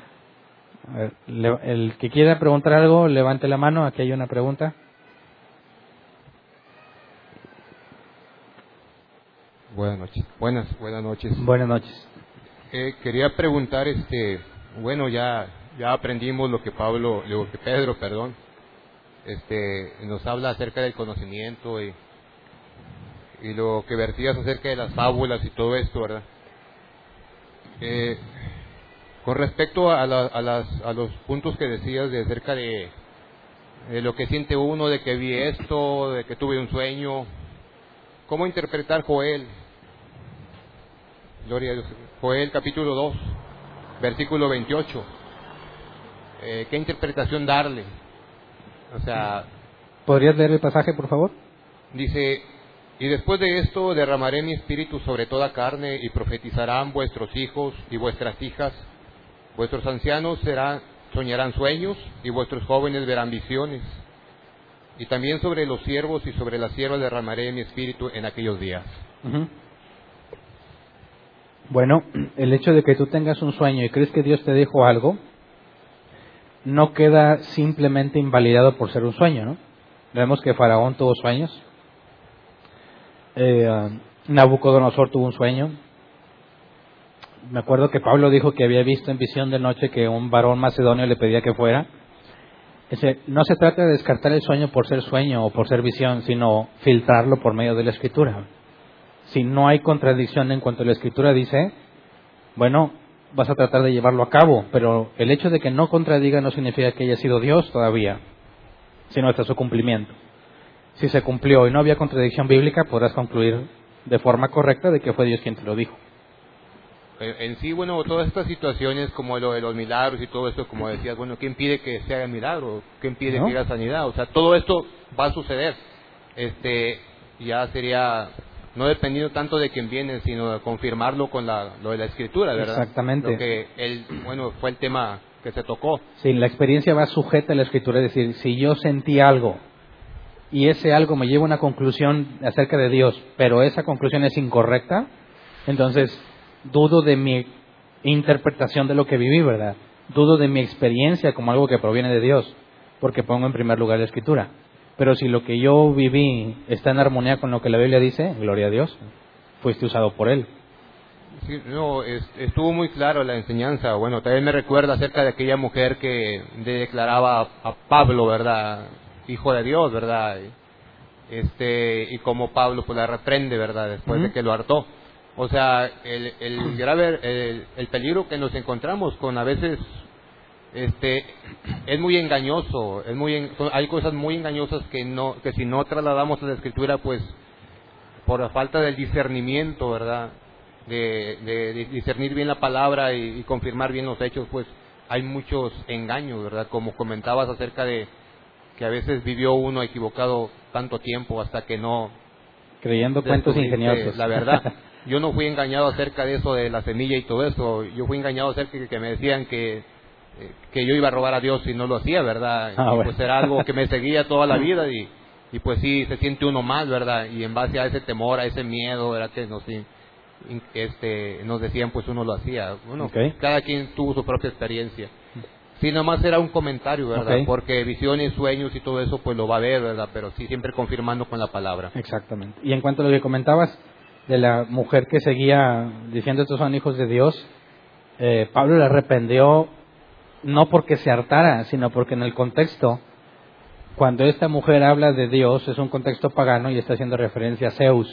el que quiera preguntar algo, levante la mano, aquí hay una pregunta. Buenas noches. Buenas, buenas noches. Buenas noches. Eh, quería preguntar, este, bueno, ya, ya aprendimos lo que Pablo, lo que Pedro, perdón, este, nos habla acerca del conocimiento y, y lo que vertías acerca de las fábulas y todo esto, ¿verdad? Eh, con respecto a, a, las, a los puntos que decías de acerca de, de lo que siente uno, de que vi esto, de que tuve un sueño, ¿cómo interpretar Joel? Gloria a Dios. Joel capítulo 2, versículo 28. Eh, ¿Qué interpretación darle? O sea... ¿Podrías leer el pasaje, por favor? Dice, y después de esto derramaré mi espíritu sobre toda carne y profetizarán vuestros hijos y vuestras hijas. Vuestros ancianos soñarán sueños y vuestros jóvenes verán visiones. Y también sobre los siervos y sobre las siervas derramaré mi espíritu en aquellos días. Bueno, el hecho de que tú tengas un sueño y crees que Dios te dijo algo, no queda simplemente invalidado por ser un sueño, ¿no? Vemos que Faraón tuvo sueños, eh, ah, Nabucodonosor tuvo un sueño. Me acuerdo que Pablo dijo que había visto en visión de noche que un varón macedonio le pedía que fuera. no se trata de descartar el sueño por ser sueño o por ser visión, sino filtrarlo por medio de la escritura si no hay contradicción en cuanto a la escritura dice, bueno, vas a tratar de llevarlo a cabo, pero el hecho de que no contradiga no significa que haya sido Dios todavía, sino hasta su cumplimiento. Si se cumplió y no había contradicción bíblica, podrás concluir de forma correcta de que fue Dios quien te lo dijo. En sí, bueno, todas estas situaciones como lo de los milagros y todo esto, como decías, bueno, ¿quién pide que se haga milagro? ¿Quién pide que haya sanidad? O sea, todo esto va a suceder. Este, ya sería no dependiendo tanto de quien viene, sino de confirmarlo con la, lo de la escritura, ¿verdad? Exactamente. Lo que el, bueno, fue el tema que se tocó. Sí, la experiencia va sujeta a la escritura, es decir, si yo sentí algo y ese algo me lleva a una conclusión acerca de Dios, pero esa conclusión es incorrecta, entonces dudo de mi interpretación de lo que viví, ¿verdad? Dudo de mi experiencia como algo que proviene de Dios, porque pongo en primer lugar la escritura. Pero si lo que yo viví está en armonía con lo que la Biblia dice, gloria a Dios, fuiste usado por Él. Sí, no, estuvo muy claro la enseñanza. Bueno, también me recuerda acerca de aquella mujer que declaraba a, Pablo, ¿verdad? Hijo de Dios, ¿verdad? Este, y como Pablo pues la reprende, ¿verdad? Después de que lo hartó. O sea, el, el grave, el, peligro que nos encontramos con a veces este es muy engañoso, es muy hay cosas muy engañosas que no que si no trasladamos a la escritura pues por la falta del discernimiento, ¿verdad? De, discernir bien la palabra y, confirmar bien los hechos, pues hay muchos engaños, ¿verdad? Como comentabas acerca de que a veces vivió uno equivocado tanto tiempo hasta que no creyendo cuentos ingeniosos. La verdad, yo no fui engañado acerca de eso de la semilla y todo eso, yo fui engañado acerca de que me decían que que yo iba a robar a Dios y no lo hacía, ¿verdad? Ah, pues era algo que me seguía toda la vida y, y pues sí, se siente uno mal, ¿verdad? Y en base a ese temor, a ese miedo, ¿verdad? Que nos, este, nos decían, pues uno lo hacía. Bueno, cada quien tuvo su propia experiencia. Sí, nomás era un comentario, ¿verdad? Porque visiones, sueños y todo eso, pues lo va a ver, ¿verdad? Pero sí, siempre confirmando con la palabra. Exactamente. Y en cuanto a lo que comentabas de la mujer que seguía diciendo estos son hijos de Dios, eh, Pablo le arrependió no porque se hartara, sino porque en el contexto, cuando esta mujer habla de Dios, es un contexto pagano y está haciendo referencia a Zeus.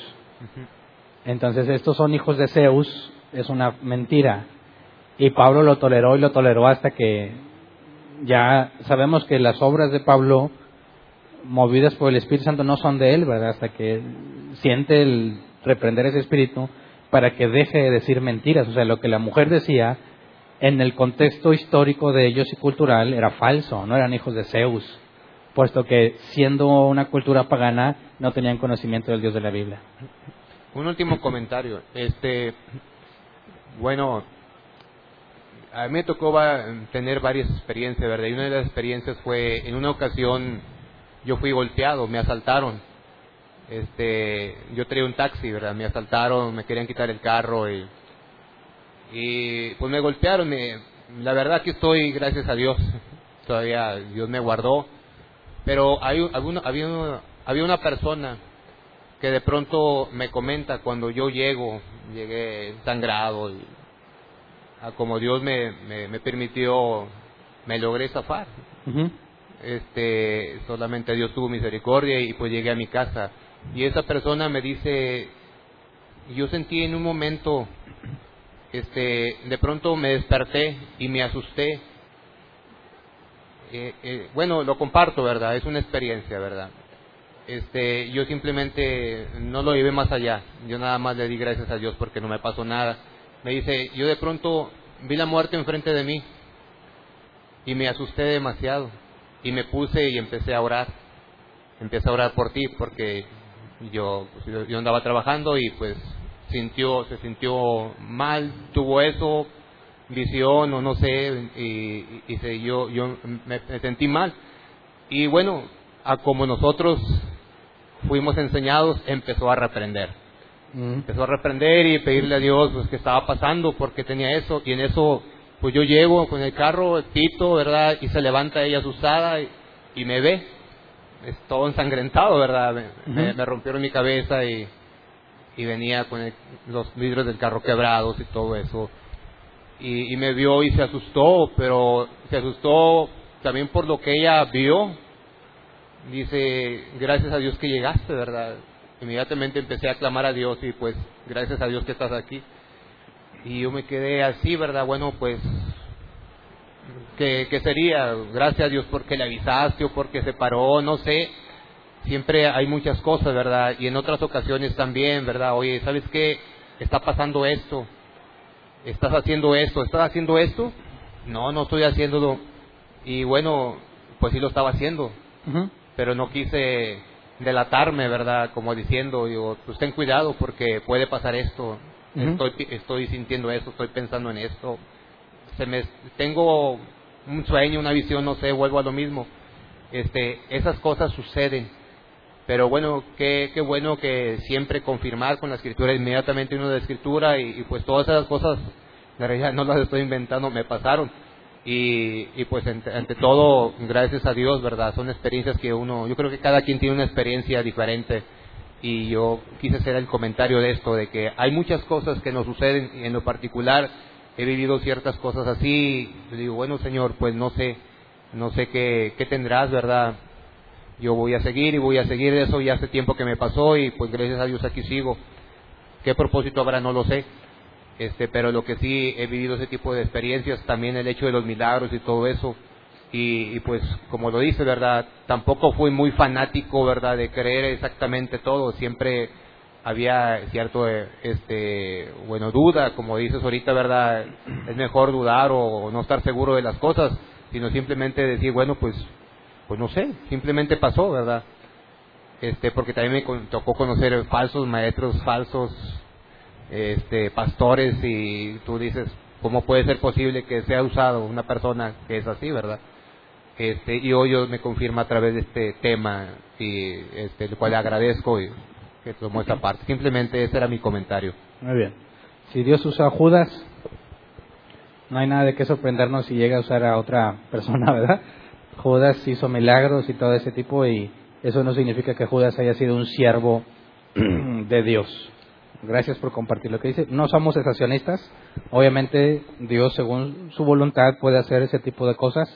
Entonces, estos son hijos de Zeus, es una mentira. Y Pablo lo toleró y lo toleró hasta que ya sabemos que las obras de Pablo, movidas por el Espíritu Santo, no son de él, ¿verdad? Hasta que siente el reprender ese espíritu para que deje de decir mentiras. O sea, lo que la mujer decía en el contexto histórico de ellos y cultural era falso, no eran hijos de Zeus. puesto que siendo una cultura pagana no tenían conocimiento del Dios de la Biblia. Un último comentario. Este, bueno, a mí me tocó tener varias experiencias, ¿verdad? Y una de las experiencias fue, en una ocasión, yo fui golpeado, me asaltaron. Este, yo traía un taxi, ¿verdad? Me asaltaron, me querían quitar el carro y, y pues me golpearon. me- la verdad que estoy, gracias a Dios, todavía Dios me guardó. Pero hay, un- alguna- había, una, había una persona que de pronto me comenta cuando yo llego, llegué sangrado y a como Dios me, me, me permitió, me logré zafar. Ujú. Este, solamente Dios tuvo misericordia y pues llegué a mi casa. Y esa persona me dice, yo sentí en un momento, este, de pronto me desperté y me asusté. Eh, eh, bueno, lo comparto, ¿verdad? Es una experiencia, ¿verdad? Este, yo simplemente no lo llevé más allá. Yo nada más le di gracias a Dios porque no me pasó nada. Me dice, yo de pronto vi la muerte enfrente de mí y me asusté demasiado y me puse y empecé a orar. Empecé a orar por ti porque yo, pues, yo, yo andaba trabajando y pues sintió, se sintió mal, tuvo eso, visión o no sé, y, y- y se- yo, yo me, me sentí mal. Y bueno, a como nosotros fuimos enseñados, empezó a reprender. Ujú. Empezó a reprender y pedirle a Dios pues, qué estaba pasando, porque tenía eso. Y en eso, pues yo llego con el carro, pito, ¿verdad? Y se levanta ella asustada y, y me ve. Es todo ensangrentado, ¿verdad? Me, rompieron mi cabeza y, y venía con el- los vidrios del carro quebrados y todo eso. Y, y me vio y se asustó, pero se asustó también por lo que ella vio. Dice, gracias a Dios que llegaste, ¿verdad? Inmediatamente empecé a clamar a Dios y pues, gracias a Dios que estás aquí. Y yo me quedé así, ¿verdad? Bueno, pues, ¿qué, qué sería? Gracias a Dios porque le avisaste o porque se paró, no sé. Siempre hay muchas cosas, ¿verdad? Y en otras ocasiones también, ¿verdad? Oye, ¿sabes qué? Está pasando esto. Estás haciendo esto. ¿Estás haciendo esto? No, no estoy haciéndolo. Y bueno, pues sí lo estaba haciendo pero no quise delatarme, ¿verdad? Como diciendo, digo, pues ten cuidado porque puede pasar esto. Estoy, estoy sintiendo esto, estoy pensando en esto. Se me, tengo un sueño, una visión, no sé, vuelvo a lo mismo. Este, esas cosas suceden. Pero bueno, qué, qué bueno que siempre confirmar con la escritura, inmediatamente uno de la escritura y, pues todas esas cosas, la realidad no las estoy inventando, me pasaron. Y, y pues ante, ante todo, gracias a Dios, ¿verdad? Son experiencias que uno, yo creo que cada quien tiene una experiencia diferente. Y yo quise hacer el comentario de esto, de que hay muchas cosas que nos suceden, y en lo particular he vivido ciertas cosas así. y digo, bueno, Señor, pues no sé, no sé qué, qué tendrás, ¿verdad? Yo voy a seguir y voy a seguir eso, ya hace tiempo que me pasó y pues gracias a Dios aquí sigo. ¿Qué propósito habrá? No lo sé. Este, pero lo que sí he vivido ese tipo de experiencias, también el hecho de los milagros y todo eso. Y pues, como lo dice, ¿verdad? Tampoco fui muy fanático, ¿verdad? De creer exactamente todo. Siempre había cierto, eh, este, bueno, duda, como dices ahorita, ¿verdad? Es mejor dudar o no estar seguro de las cosas, sino simplemente decir, bueno, pues, pues no sé, simplemente pasó, ¿verdad? Este, porque también me tocó conocer falsos maestros, falsos este, pastores y tú dices, ¿cómo puede ser posible que sea usado una persona que es así, verdad? Este, y hoy Dios me confirma a través de este tema y este, el cual agradezco y que tomó esta parte. Simplemente ese era mi comentario. Muy bien. Si Dios usa a Judas, no hay nada de qué sorprendernos si llega a usar a otra persona, ¿verdad? Judas hizo milagros y todo ese tipo y eso no significa que Judas haya sido un siervo de Dios. Gracias por compartir lo que dice. No somos sensacionistas. Obviamente Dios, según su voluntad, puede hacer ese tipo de cosas,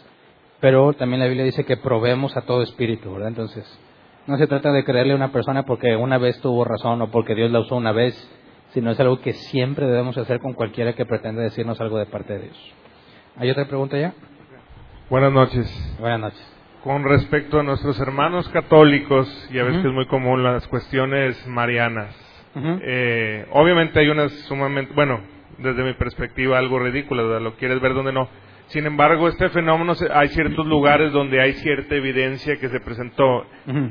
pero también la Biblia dice que probemos a todo espíritu, ¿verdad? Entonces, no se trata de creerle a una persona porque una vez tuvo razón o porque Dios la usó una vez, sino es algo que siempre debemos hacer con cualquiera que pretenda decirnos algo de parte de Dios. ¿Hay otra pregunta ya? Buenas noches. Buenas noches. Con respecto a nuestros hermanos católicos, ya ves Ujú. que es muy común las cuestiones marianas. Eh, obviamente hay unas sumamente, bueno, desde mi perspectiva algo ridículas, lo quieres ver donde no, Sin embargo, este fenómeno, hay ciertos lugares donde hay cierta evidencia que se presentó.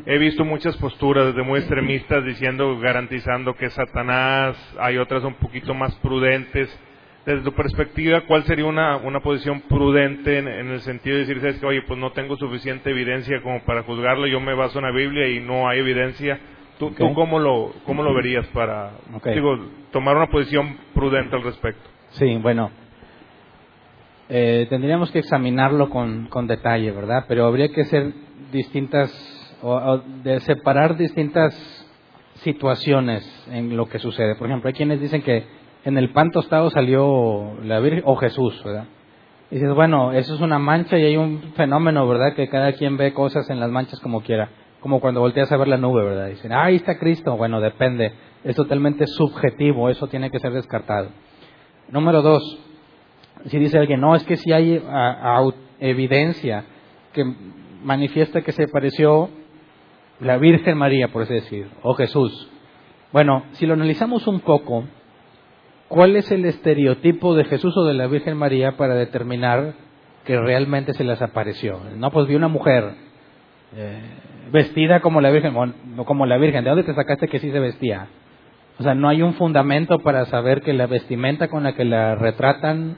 He visto muchas posturas desde muy extremistas diciendo, garantizando que es Satanás, hay otras un poquito más prudentes. Desde tu perspectiva, ¿cuál sería una, una posición prudente en, en el sentido de decir, sabes que, oye, pues no tengo suficiente evidencia como para juzgarlo, yo me baso en la Biblia y no hay evidencia? ¿Tú, cómo, lo, cómo lo verías para, Ok. digo, tomar una posición prudente al respecto? Sí, bueno. Eh, tendríamos que examinarlo con, con detalle, ¿verdad? Pero habría que hacer distintas, o, de separar distintas situaciones en lo que sucede. Por ejemplo, hay quienes dicen que en el pan tostado salió la Virgen o Jesús, ¿verdad? Y dices, bueno, eso es una mancha y hay un fenómeno, ¿verdad? Que cada quien ve cosas en las manchas como quiera. Como cuando volteas a ver la nube, ¿verdad? Dicen, ah, ahí está Cristo. Bueno, depende. Es totalmente subjetivo. Eso tiene que ser descartado. Número dos, si dice alguien, no, es que si hay a- evidencia que manifiesta que se pareció la Virgen María, por así decir, o Jesús. Bueno, si lo analizamos un poco, ¿cuál es el estereotipo de Jesús o de la Virgen María para determinar que realmente se les apareció? No, pues vi una mujer eh, vestida como la Virgen, como la Virgen. ¿De dónde te sacaste que sí se vestía? O sea, no hay un fundamento para saber que la vestimenta con la que la retratan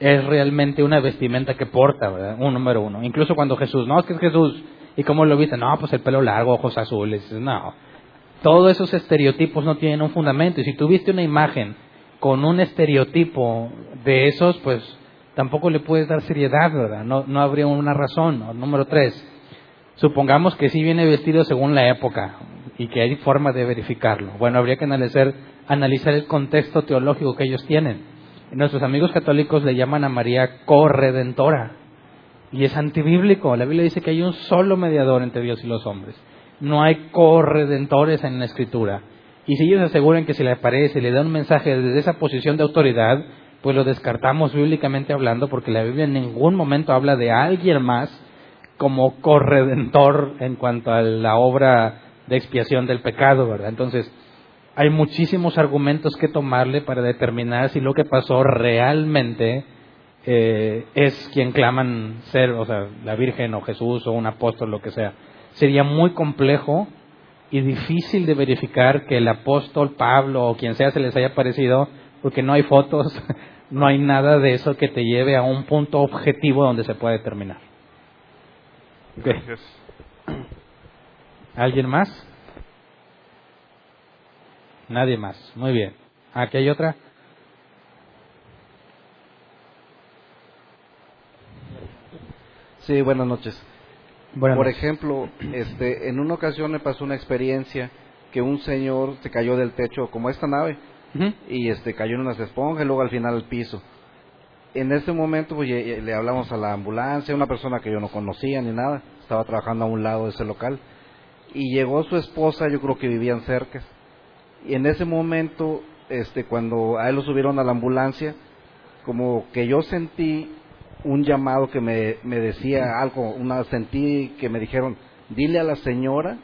es realmente una vestimenta que porta. Un número uno. Incluso cuando Jesús, no, es que es Jesús. ¿Y cómo lo viste? No, pues el pelo largo, ojos azules. No. Todos esos estereotipos no tienen un fundamento. Y si tuviste una imagen con un estereotipo de esos, pues tampoco le puedes dar seriedad, ¿verdad? No, no habría una razón. Número tres, supongamos que sí viene vestido según la época y que hay forma de verificarlo. Bueno, habría que analizar el contexto teológico que ellos tienen. Nuestros amigos católicos le llaman a María corredentora. Y es antibíblico. La Biblia dice que hay un solo mediador entre Dios y los hombres. No hay corredentores en la Escritura. Y si ellos aseguran que se le aparece y le da un mensaje desde esa posición de autoridad, pues lo descartamos bíblicamente hablando, porque la Biblia en ningún momento habla de alguien más como corredentor en cuanto a la obra de expiación del pecado, ¿verdad? Entonces, hay muchísimos argumentos que tomarle para determinar si lo que pasó realmente eh, es quien claman ser, o sea, la Virgen o Jesús o un apóstol, lo que sea. Sería muy complejo y difícil de verificar que el apóstol Pablo o quien sea se les haya parecido, porque no hay fotos, no hay nada de eso que te lleve a un punto objetivo donde se pueda determinar. Ok. Gracias. ¿Alguien más? Nadie más. Muy bien. ¿Aquí hay otra? Sí, buenas noches. Buenas Por noches. ejemplo, este, en una ocasión me pasó una experiencia que un señor se cayó del techo como esta nave y este cayó en unas esponjas y luego al final al piso. En ese momento pues, le hablamos a la ambulancia, una persona que yo no conocía ni nada, estaba trabajando a un lado de ese local y llegó su esposa, yo creo que vivían cerca. Y en ese momento, este, cuando a él lo subieron a la ambulancia, como que yo sentí un llamado que me, me decía algo, una sentí que me dijeron, dile a la señora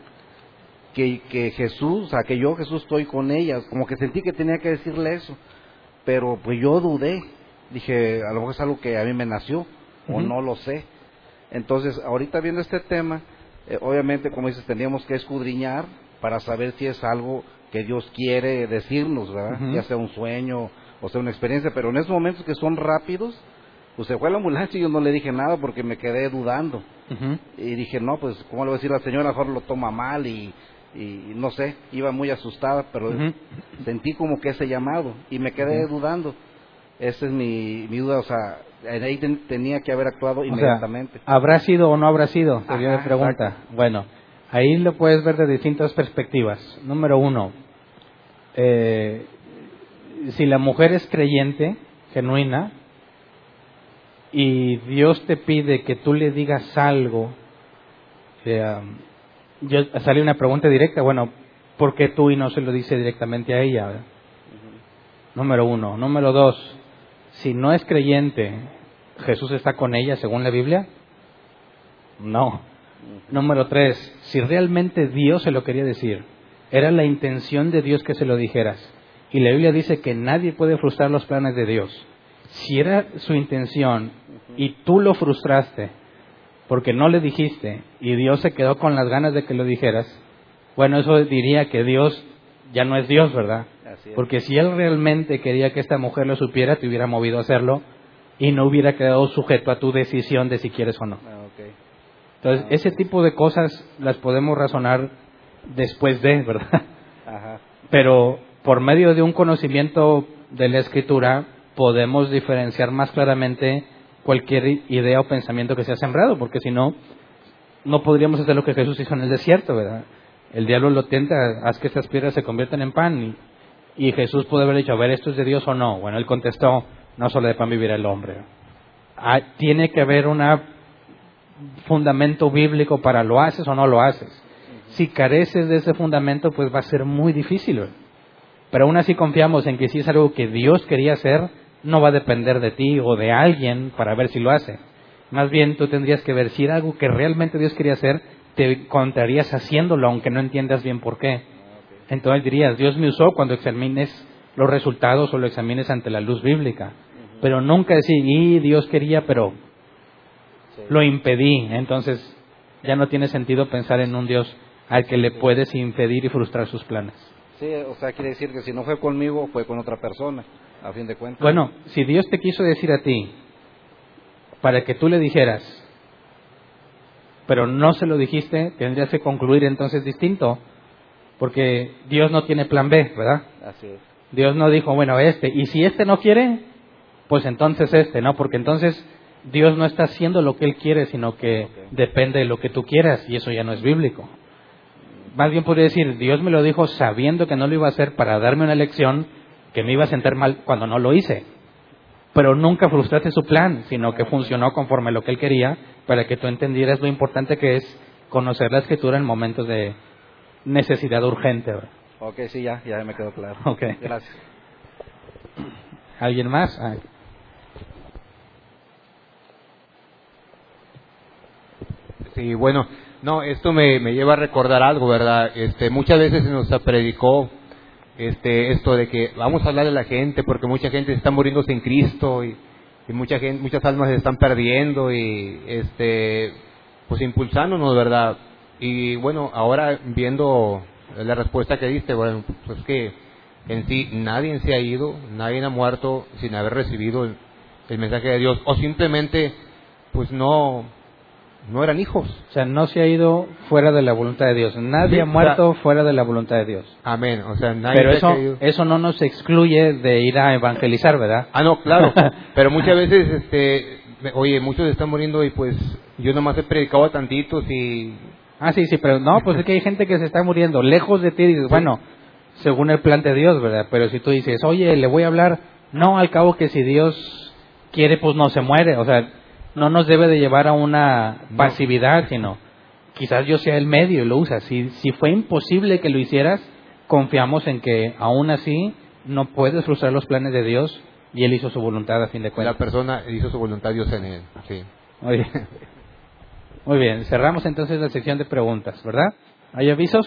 que, que Jesús, o sea, que yo Jesús estoy con ella, como que sentí que tenía que decirle eso, pero pues yo dudé, dije, a lo mejor es algo que a mí me nació, o no lo sé. Entonces, ahorita viendo este tema, eh, obviamente, como dices, tendríamos que escudriñar para saber si es algo que Dios quiere decirnos, ¿verdad? Ya sea un sueño o sea una experiencia, pero en esos momentos que son rápidos, pues se fue a la ambulancia y yo no le dije nada porque me quedé dudando. Y dije, no, pues, ¿cómo le voy a decir la señora? A lo mejor lo toma mal y, y no sé, iba muy asustada, pero sentí como que ese llamado y me quedé dudando. Esa es mi, mi duda, o sea, ahí ten- tenía que haber actuado O sea, inmediatamente. ¿habrá sido o no habrá sido? Sería Ajá, pregunta. exacto. Bueno, ahí lo puedes ver de distintas perspectivas. Número uno, eh, si la mujer es creyente, genuina, y Dios te pide que tú le digas algo, eh, yo, sale una pregunta directa, bueno, ¿por qué tú y no se lo dice directamente a ella? Número uno. Número dos, si no es creyente, ¿Jesús está con ella según la Biblia? No. Número tres, si realmente Dios se lo quería decir, era la intención de Dios que se lo dijeras. Y la Biblia dice que nadie puede frustrar los planes de Dios. Si era su intención y tú lo frustraste porque no le dijiste y Dios se quedó con las ganas de que lo dijeras, bueno, eso diría que Dios ya no es Dios, ¿verdad? Porque si él realmente quería que esta mujer lo supiera, te hubiera movido a hacerlo y no hubiera quedado sujeto a tu decisión de si quieres o no. Ah. Entonces, ese tipo de cosas las podemos razonar después de, ¿verdad? Ajá. Pero por medio de un conocimiento de la escritura podemos diferenciar más claramente cualquier idea o pensamiento que sea sembrado, porque si no, no podríamos hacer lo que Jesús hizo en el desierto, ¿verdad? El diablo lo tienta, haz que estas piedras se conviertan en pan, y, y Jesús puede haber dicho, a ver, ¿esto es de Dios o no? Bueno, él contestó, no solo de pan vivirá el hombre. Ah, tiene que haber un fundamento bíblico para lo haces o no lo haces. Si careces de ese fundamento, pues va a ser muy difícil. Pero aún así confiamos en que si es algo que Dios quería hacer, no va a depender de ti o de alguien para ver si lo hace. Más bien tú tendrías que ver si era algo que realmente Dios quería hacer, te encontrarías haciéndolo aunque no entiendas bien por qué. Entonces dirías, Dios me usó cuando examines los resultados o lo examines ante la luz bíblica. Pero nunca decir, y Dios quería, pero lo impedí. Entonces ya no tiene sentido pensar en un Dios al que le puedes impedir y frustrar sus planes. Sí, o sea, quiere decir que si no fue conmigo, fue con otra persona, a fin de cuentas. Bueno, si Dios te quiso decir a ti para que tú le dijeras, pero no se lo dijiste, tendrías que concluir entonces distinto, porque Dios no tiene plan B, ¿verdad? Así es. Dios no dijo, bueno, este, y si este no quiere, pues entonces este, ¿no? Porque entonces Dios no está haciendo lo que Él quiere, sino que depende de lo que tú quieras, y eso ya no es bíblico. Más bien podría decir, Dios me lo dijo sabiendo que no lo iba a hacer para darme una lección que me iba a sentar mal cuando no lo hice. Pero nunca frustraste su plan, sino que funcionó conforme a lo que Él quería, para que tú entendieras lo importante que es conocer la Escritura en momentos de necesidad urgente. Ok, sí, ya, ya me quedó claro. Ok. Gracias. ¿Alguien más? Ah, Sí, bueno, no, esto me, me lleva a recordar algo, ¿verdad? Este, muchas veces se nos predicó este, esto de que vamos a hablar a la gente porque mucha gente está muriéndose en Cristo y, y mucha gente, muchas almas se están perdiendo y este, pues impulsándonos, ¿verdad? Y bueno, ahora viendo la respuesta que diste, bueno, pues que en sí nadie se ha ido, nadie ha muerto sin haber recibido el mensaje de Dios o simplemente pues no no eran hijos. o sea, no se ha ido fuera de la voluntad de Dios. Nadie Sí, ha muerto fuera de la voluntad de Dios. Amén. O sea, nadie Pero eso, eso no nos excluye de ir a evangelizar, ¿verdad? Ah, no, claro. Pero muchas veces, este, oye, muchos están muriendo y pues yo nomás he predicado a tantitos y Ah, sí, sí, pero no, pues es que hay gente que se está muriendo lejos de ti y dices, bueno, según el plan de Dios, ¿verdad? Pero si tú dices, oye, le voy a hablar, no, al cabo que si Dios quiere, pues no se muere, o sea, no nos debe de llevar a una pasividad, sino quizás yo sea el medio y lo usa. Si, si fue imposible que lo hicieras, confiamos en que aún así no puedes frustrar los planes de Dios y Él hizo su voluntad a fin de la cuentas. persona hizo su voluntad Dios en él. Sí. Muy bien. Muy bien, cerramos entonces la sección de preguntas, ¿verdad? ¿Hay avisos?